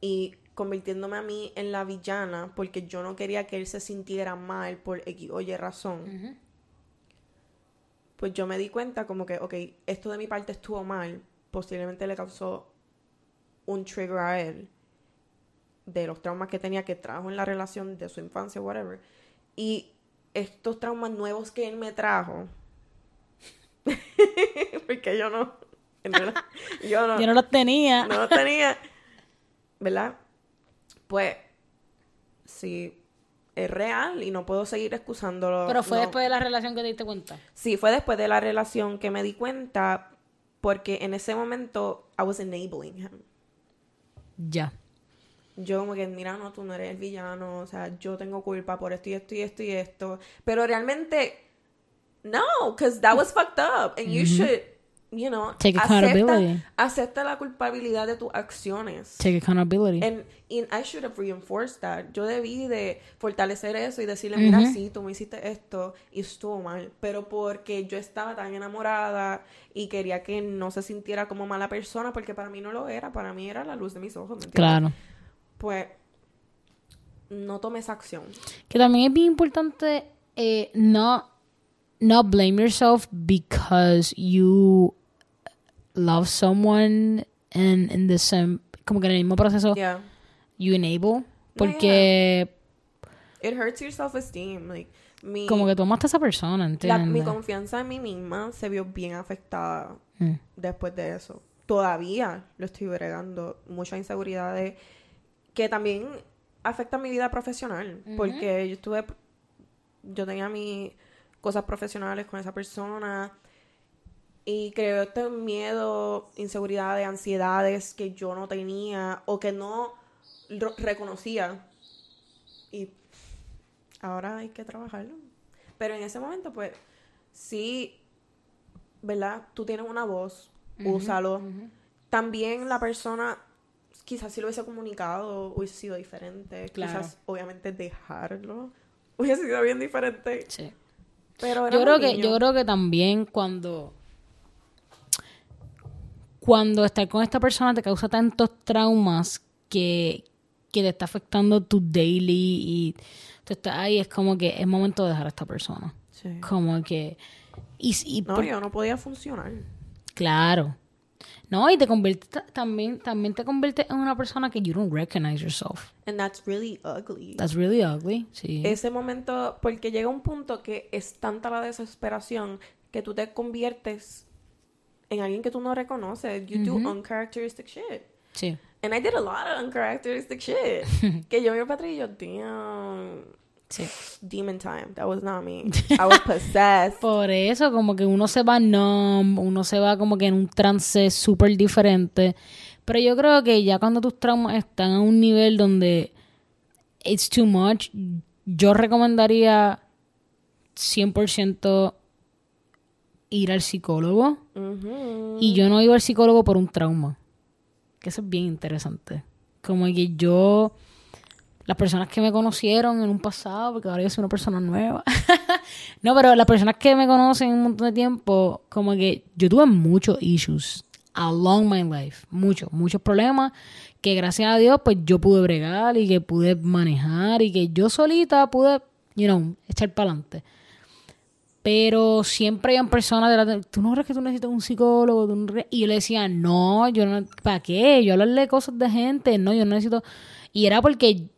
y convirtiéndome a mí en la villana porque yo no quería que él se sintiera mal por X o Y razón, pues yo me di cuenta como que, ok, esto de mi parte estuvo mal, posiblemente le causó un trigger a él de los traumas que tenía que trajo en la relación de su infancia, whatever. Y estos traumas nuevos que él me trajo, <laughs> porque yo no, yo no, yo no los tenía. No los tenía, ¿verdad? Pues, sí, es real y no puedo seguir excusándolo. Pero fue después de la relación que te diste cuenta. Sí, fue después de la relación que me di cuenta porque en ese momento I was enabling him. Ya. Yo como que, mira, no, tú no eres el villano, o sea, yo tengo culpa por esto y esto y esto y esto. Pero realmente, no, because that was fucked up. And you should, you know, Take accountability. Acepta, la culpabilidad de tus acciones. Take accountability. And, and, I should have reinforced that. Yo debí de fortalecer eso y decirle, mira, sí, tú me hiciste esto y estuvo mal. Pero porque yo estaba tan enamorada y quería que no se sintiera como mala persona, porque para mí no lo era, para mí era la luz de mis ojos, ¿me entiendes? Claro pues no tomes acción. Que también es bien importante eh, no, no blame yourself because you love someone and in the same, como que en el mismo proceso you enable. Porque... It hurts your self-esteem. Like, como que tomaste a esa persona, ¿entiendes? mi confianza en mí misma se vio bien afectada mm. después de eso. Todavía lo estoy bregando. Muchas inseguridades que también afecta mi vida profesional, porque yo estuve, yo tenía mis cosas profesionales con esa persona y creo este miedo, inseguridades, ansiedades que yo no tenía o que no reconocía y ahora hay que trabajarlo. Pero en ese momento, pues, sí, ¿verdad? Tú tienes una voz, úsalo. También la persona quizás si lo hubiese comunicado hubiese sido diferente. Quizás, obviamente, dejarlo <laughs> hubiese sido bien diferente. Sí. Pero yo creo que yo creo que también cuando cuando estar con esta persona te causa tantos traumas que, que te está afectando tu daily y tú estás ahí es como que es momento de dejar a esta persona. Sí. Como que y, no, yo no podía funcionar. Claro. No, y te convierte también, también te convierte en una persona que you don't recognize yourself. And that's really ugly. That's really ugly, sí. Ese momento, porque llega un punto que es tanta la desesperación que tú te conviertes en alguien que tú no reconoces. You do uncharacteristic shit. Sí. And I did a lot of uncharacteristic shit. <laughs> que yo y yo, damn Sí. Demon time. That was not me. <laughs> I was possessed. Por eso, como que uno se va numb, uno se va como que en un trance súper diferente. Pero yo creo que ya cuando tus traumas están a un nivel donde it's too much, yo recomendaría 100% ir al psicólogo. Y yo no iba al psicólogo por un trauma. Que eso es bien interesante. Como que yo las personas que me conocieron en un pasado, porque ahora yo soy una persona nueva. <laughs> no, pero las personas que me conocen un montón de tiempo, como que yo tuve muchos issues along my life, muchos, muchos problemas que gracias a Dios pues yo pude bregar y que pude manejar y que yo solita pude, you know, echar para adelante. Pero siempre hay personas de la... ¿Tú no crees que tú necesitas un psicólogo? ¿Tú no? Y yo le decía, no, yo no... ¿Para qué? Yo hablarle cosas de gente. No, yo no necesito... Y era porque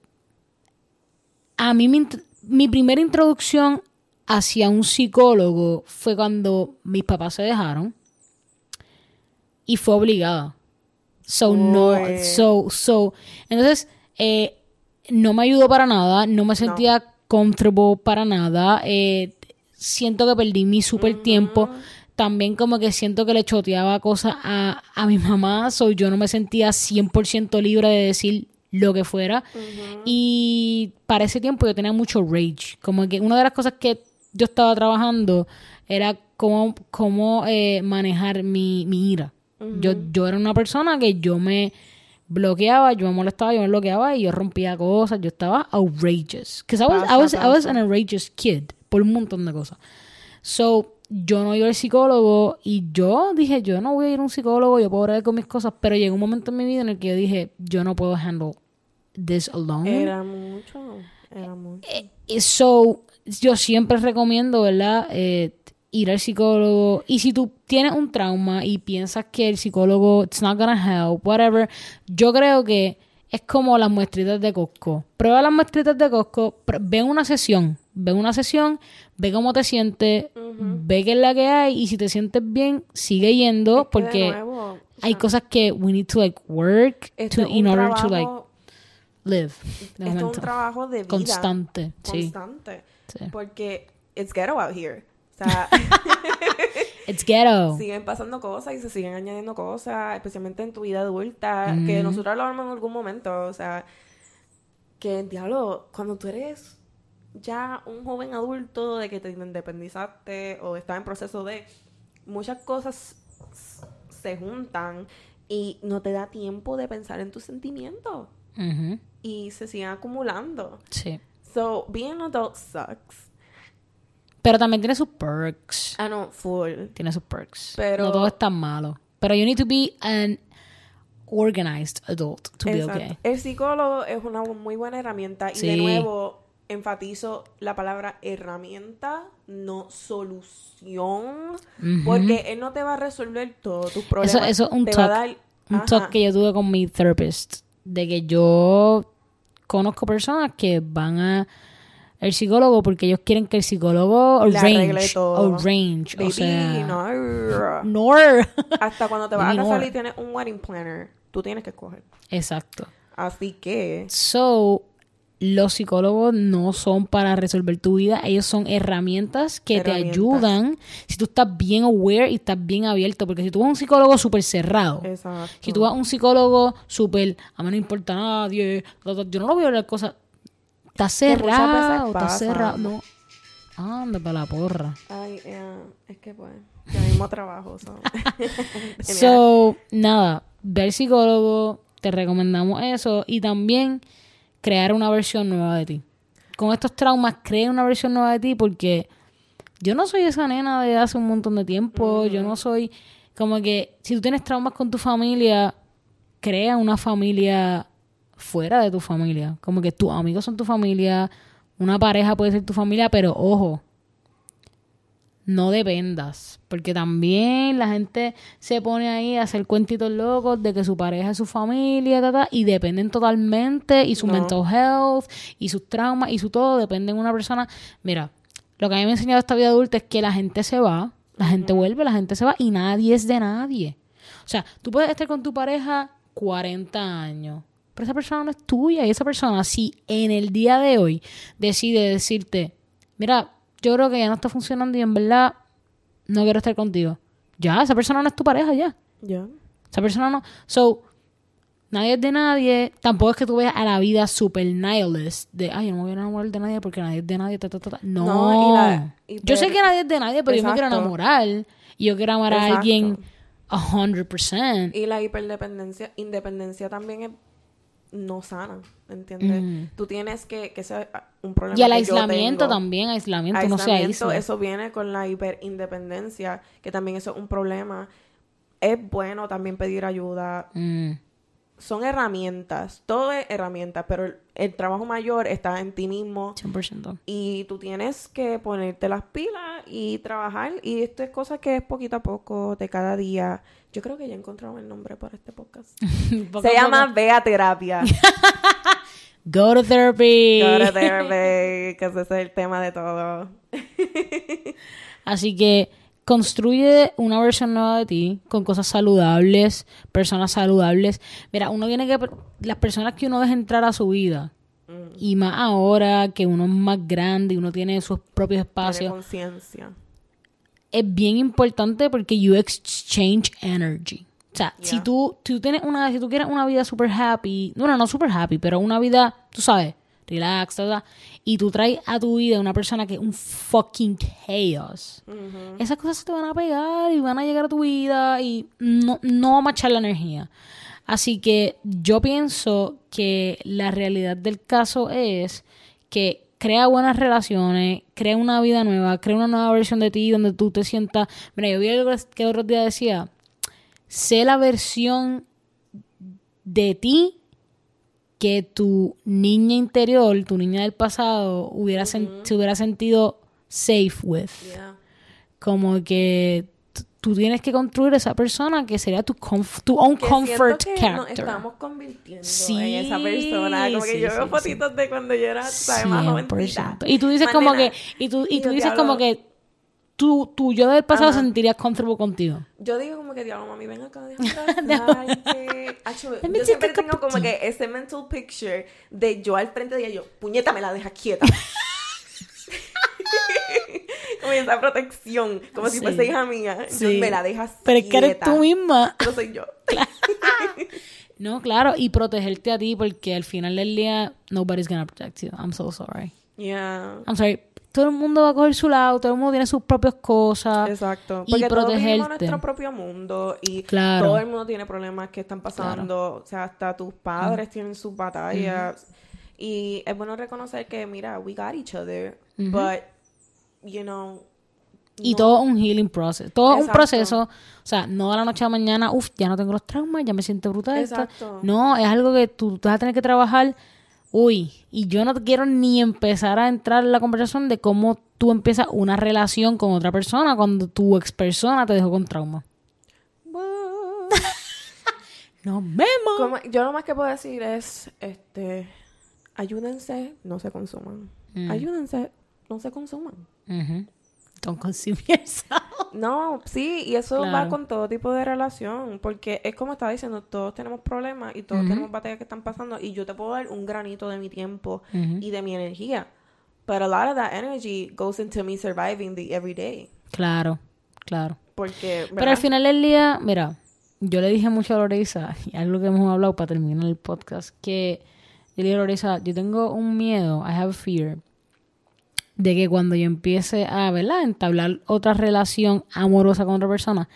a mí mi, mi primera introducción hacia un psicólogo fue cuando mis papás se dejaron y fue obligada. So, no, so, so, entonces, eh, no me ayudó para nada, no me sentía comfortable para nada, eh, siento que perdí mi super tiempo, también como que siento que le choteaba cosas a, a mi mamá, so yo no me sentía 100% libre de decir lo que fuera, y para ese tiempo yo tenía mucho rage, como que una de las cosas que yo estaba trabajando era cómo, cómo eh, manejar mi, mi ira. yo, yo era una persona que yo me bloqueaba, yo me molestaba, yo me bloqueaba y yo rompía cosas, yo estaba outrageous. Because I was, I was, I was an outrageous kid por un montón de cosas. So, yo no iba al psicólogo y yo dije, yo no voy a ir a un psicólogo, yo puedo hablar con mis cosas, pero llegó un momento en mi vida en el que yo dije, yo no puedo handle this alone. Era mucho, era mucho. Eh, so, yo siempre recomiendo, ¿verdad? Eh, ir al psicólogo. Y si tú tienes un trauma y piensas que el psicólogo, it's not gonna help, whatever, yo creo que es como las muestritas de Costco. Prueba las muestritas de Costco, ve una sesión, ve una sesión, ve cómo te sientes, ve qué es la que hay y si te sientes bien, sigue yendo porque hay cosas que we need to like work to, in order to like live. es un trabajo de vida. Constante, Constante. Porque it's ghetto out here. O sea, <laughs> <laughs> it's ghetto. Siguen pasando cosas y se siguen añadiendo cosas, especialmente en tu vida adulta, que nosotros lo hablamos en algún momento. O sea, que, diablo, cuando tú eres ya un joven adulto de que te independizaste o estás en proceso de muchas cosas se juntan y no te da tiempo de pensar en tus sentimientos y se siguen acumulando. Sí. So, being an adult sucks. Pero también tiene sus perks. Ah, no, full. Tiene sus perks. Pero... No todo es tan malo. Pero you need to be an organized adult to be okay. El psicólogo es una muy buena herramienta. Y de nuevo, enfatizo la palabra herramienta, no solución. Porque él no te va a resolver todos tus problemas. Eso, eso es un talk, un talk que yo tuve con mi therapist. De que yo conozco personas que van a el psicólogo porque ellos quieren que el psicólogo arrange, arrange, o sea, no. Hasta cuando te <laughs> vas a casar y tienes un wedding planner, tú tienes que escoger. Exacto. Así que. So, los psicólogos no son para resolver tu vida, ellos son herramientas que te ayudan si tú estás bien aware y estás bien abierto, porque si tú vas a un psicólogo súper cerrado, Exacto. si tú vas a un psicólogo súper, a mí no importa nadie, yo no lo voy a hablar cosas, está cerrado, está cerrado, no, anda para la porra. Ay, es que pues, ya mismo trabajo. So, <laughs> <laughs> so nada, ver psicólogo, te recomendamos eso y también crear una versión nueva de ti. Con estos traumas, crea una versión nueva de ti porque yo no soy esa nena de hace un montón de tiempo. Yo no soy como que si tú tienes traumas con tu familia, crea una familia fuera de tu familia. Como que tus amigos son tu familia, una pareja puede ser tu familia, pero ojo, no dependas, porque también la gente se pone ahí a hacer cuentitos locos de que su pareja es su familia y dependen totalmente y su mental health y sus traumas y su todo depende de una persona. Mira, lo que a mí me ha enseñado esta vida adulta es que la gente se va, la gente vuelve, la gente se va y nadie es de nadie. O sea, tú puedes estar con tu pareja 40 años, pero esa persona no es tuya y esa persona si en el día de hoy decide decirte, mira, yo creo que ya no está funcionando y en verdad no quiero estar contigo. Ya, esa persona no es tu pareja ya. Ya. Esa persona no. So, nadie es de nadie. Tampoco es que tú veas a la vida super nihilist. De, ay, yo no me voy a enamorar de nadie porque nadie es de nadie. No. yo sé que nadie es de nadie, pero yo me quiero enamorar. Y yo quiero amar a alguien a 100%. Y la hiperdependencia, independencia también es no sana, ¿entiendes? Mm. Tú tienes que, que ser un problema. Y el aislamiento también, aislamiento, no se aísla. Eso viene con la hiperindependencia, que también eso es un problema. Es bueno también pedir ayuda. Mm. Son herramientas, todo es herramientas, pero el, el trabajo mayor está en ti mismo 100%. y tú tienes que ponerte las pilas y trabajar y esto es cosa que es poquito a poco, de cada día. Yo creo que ya encontramos el nombre para este podcast. <laughs> Se llama. Vea Terapia. <laughs> Go to therapy. Go to <laughs> therapy, que ese es el tema de todo. Así que construye una versión nueva de ti con cosas saludables, personas saludables. Mira, uno tiene que las personas que uno deja entrar a su vida Mm. y más ahora que uno es más grande y uno tiene sus propios espacios, conciencia. es bien importante porque you exchange energy. O sea, si tú, tú tienes una, si tú quieres una vida super happy, bueno, no super happy, pero una vida, tú sabes, relax, ta, y tú traes a tu vida una persona que es un fucking chaos, esas cosas se te van a pegar y van a llegar a tu vida y no, no va a machar la energía. Así que yo pienso que la realidad del caso es que crea buenas relaciones, crea una vida nueva, crea una nueva versión de ti donde tú te sientas... Mira, yo vi algo que el otro día decía, sé la versión de ti que tu niña interior, tu niña del pasado, hubiera sen- se hubiera sentido safe with Yeah. como que tú tienes que construir esa persona que sería tu, tu own Que comfort que nos character. estamos convirtiendo Sí, en esa persona. Como que sí, yo veo sí, fotitos de cuando yo era, ¿sabes? Más jovencita. 100%. Y tú dices Más como que, y tú, y Y tú yo, dices diablo, como que tú, tú yo del pasado Ajá. sentirías comfortable contigo. Yo digo como que, diablo, mami, ven acá, déjame <laughs> abrazarte. Acho, yo siempre tengo como que ese mental picture de yo al frente de ella, yo, puñeta, me la dejas quieta. <laughs> como esa protección, como si Sí. fuese hija mía. Yo, Sí. me la dejas Pero es que eres quieta. tú misma. Pero soy yo. <laughs> No, claro, y protegerte a ti porque al final del día nobody's gonna protect you. I'm so sorry. Yeah. I'm sorry. Todo el mundo va a coger su lado, todo el mundo tiene sus propias cosas. Exacto. Y Porque todos vivimos protegerte. nuestro propio mundo y Claro. todo el mundo tiene problemas que están pasando. O sea, hasta tus padres tienen sus batallas. Y es bueno reconocer que, mira, we got each other. But, you know. Y no- todo un healing process. Todo un Exacto. proceso. O sea, no de la noche a la mañana, uff, ya no tengo los traumas, ya me siento brutal. Exacto. No, es algo que tú, tú vas a tener que trabajar. Uy, y yo no quiero ni empezar a entrar en la conversación de cómo tú empiezas una relación con otra persona cuando tu ex persona te dejó con trauma. <laughs> Nos vemos. Como- yo lo más que puedo decir es, este, ayúdense, no se consuman. Mm. Ayúdense, no se consuman. Don't consume yourself. No, sí, y eso va con todo tipo de relación, porque es como estaba diciendo, todos tenemos problemas y todos tenemos batallas que están pasando y yo te puedo dar un granito de mi tiempo y de mi energía, but a lot of that energy goes into me surviving the everyday, Claro, claro. porque Pero ¿verdad? al final del día, mira, yo le dije mucho a Lorisa, y algo que hemos hablado para terminar el podcast, que yo le dije a Lorisa, yo tengo un miedo, I have a fear, de que cuando yo empiece a, ¿verdad?, entablar otra relación amorosa con otra persona,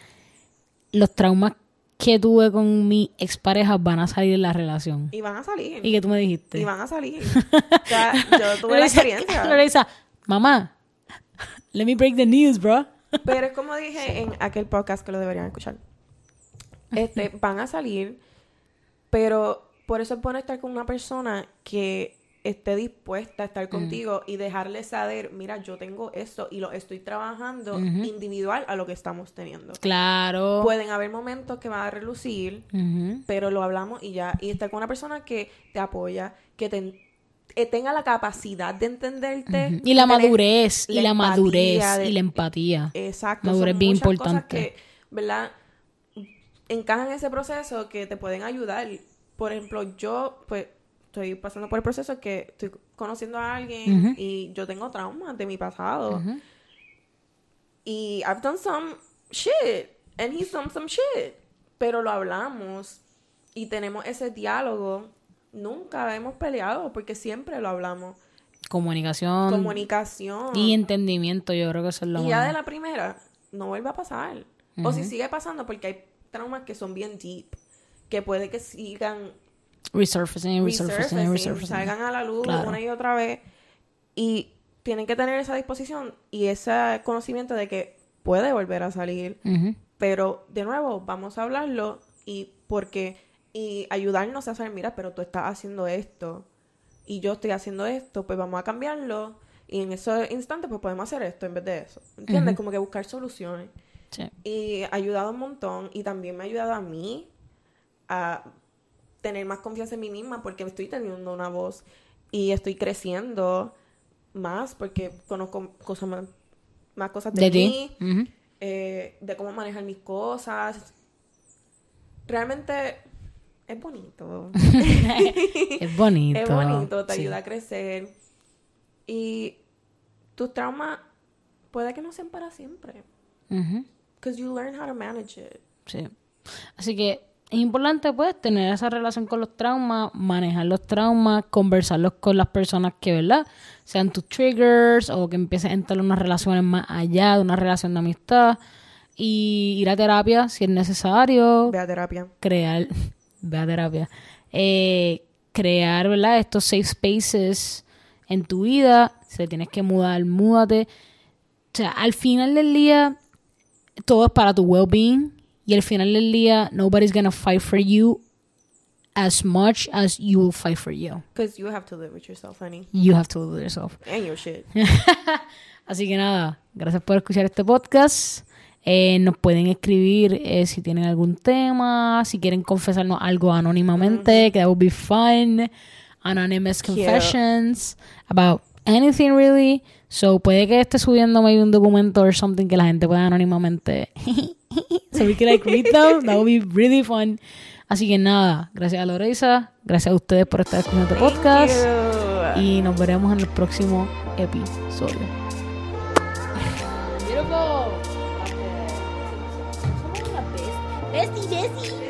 los traumas que tuve con mi expareja van a salir de la relación. y van a salir, Y que tú me dijiste. y van a salir. <laughs> o sea, yo tuve la experiencia. Lorisa, mamá, <laughs> let me break the news, bro. <laughs> Pero es como dije en aquel podcast que lo deberían escuchar. Este, van a salir, pero por eso es bueno estar con una persona que esté dispuesta a estar contigo y dejarle saber, mira, yo tengo esto y lo estoy trabajando individual a lo que estamos teniendo. Claro. Pueden haber momentos que van a relucir, pero lo hablamos y ya. Y estar con una persona que te apoya, que te, tenga la capacidad de entenderte. Y la madurez, y la madurez, de- y la empatía. Exacto. Madurez son bien muchas cosas importante. que, ¿verdad? Encajan en ese proceso que te pueden ayudar. Por ejemplo, yo, pues, estoy pasando por el proceso que estoy conociendo a alguien y yo tengo traumas de mi pasado. Y I've done some shit. And he's done some shit. Pero lo hablamos y tenemos ese diálogo. Nunca hemos peleado porque siempre lo hablamos. Comunicación Comunicación. y entendimiento, yo creo que eso es lo Y ya de la primera, no vuelve a pasar. O si sigue pasando, porque hay traumas que son bien deep, que puede que sigan Resurfacing, resurfacing, resurfacing, resurfacing. salgan a la luz Claro. una y otra vez. Y tienen que tener esa disposición y ese conocimiento de que puede volver a salir. Pero, de nuevo, vamos a hablarlo y porque y ayudarnos a saber, mira, pero tú estás haciendo esto y yo estoy haciendo esto, pues vamos a cambiarlo y en ese instante pues podemos hacer esto en vez de eso. ¿Entiendes? Como que buscar soluciones. Sí. Y ha ayudado un montón y también me ha ayudado a mí a tener más confianza en mí misma porque estoy teniendo una voz y estoy creciendo más porque conozco cosas más, más cosas de, mí, eh, de cómo manejar mis cosas. Realmente es bonito. <laughs> Es bonito. es bonito, te Sí. ayuda a crecer. Y tus traumas puede que no sean para siempre. Because you learn how to manage it. Sí. Así que es importante, pues, tener esa relación con los traumas, manejar los traumas, conversarlos con las personas que, ¿verdad? Sean tus triggers o que empieces a entrar en unas relaciones más allá de una relación de amistad. Y ir a terapia si es necesario. Ve a terapia. Crear, <laughs> ve a terapia. Eh, crear, ¿verdad? Estos safe spaces en tu vida. Si te tienes que mudar, múdate. O sea, al final del día, todo es para tu well-being. Y al final del día, nobody's gonna fight for you as much as you will fight for you. Because you have to live with yourself, honey. You have to live with yourself. <laughs> And your shit. <laughs> Así que nada, gracias por escuchar este podcast. Eh, nos pueden escribir eh, si tienen algún tema, si quieren confesarnos algo anónimamente, que that would be fun. Anonymous confessions about anything really. So puede que esté subiendo maybe un documento or something que la gente pueda anónimamente. <laughs> so we can like read them. That would be really fun. Así que nada, gracias a Loreisa, gracias a ustedes por estar escuchando este podcast. Y nos veremos en el próximo episodio. Beautiful. Bestie, bestie.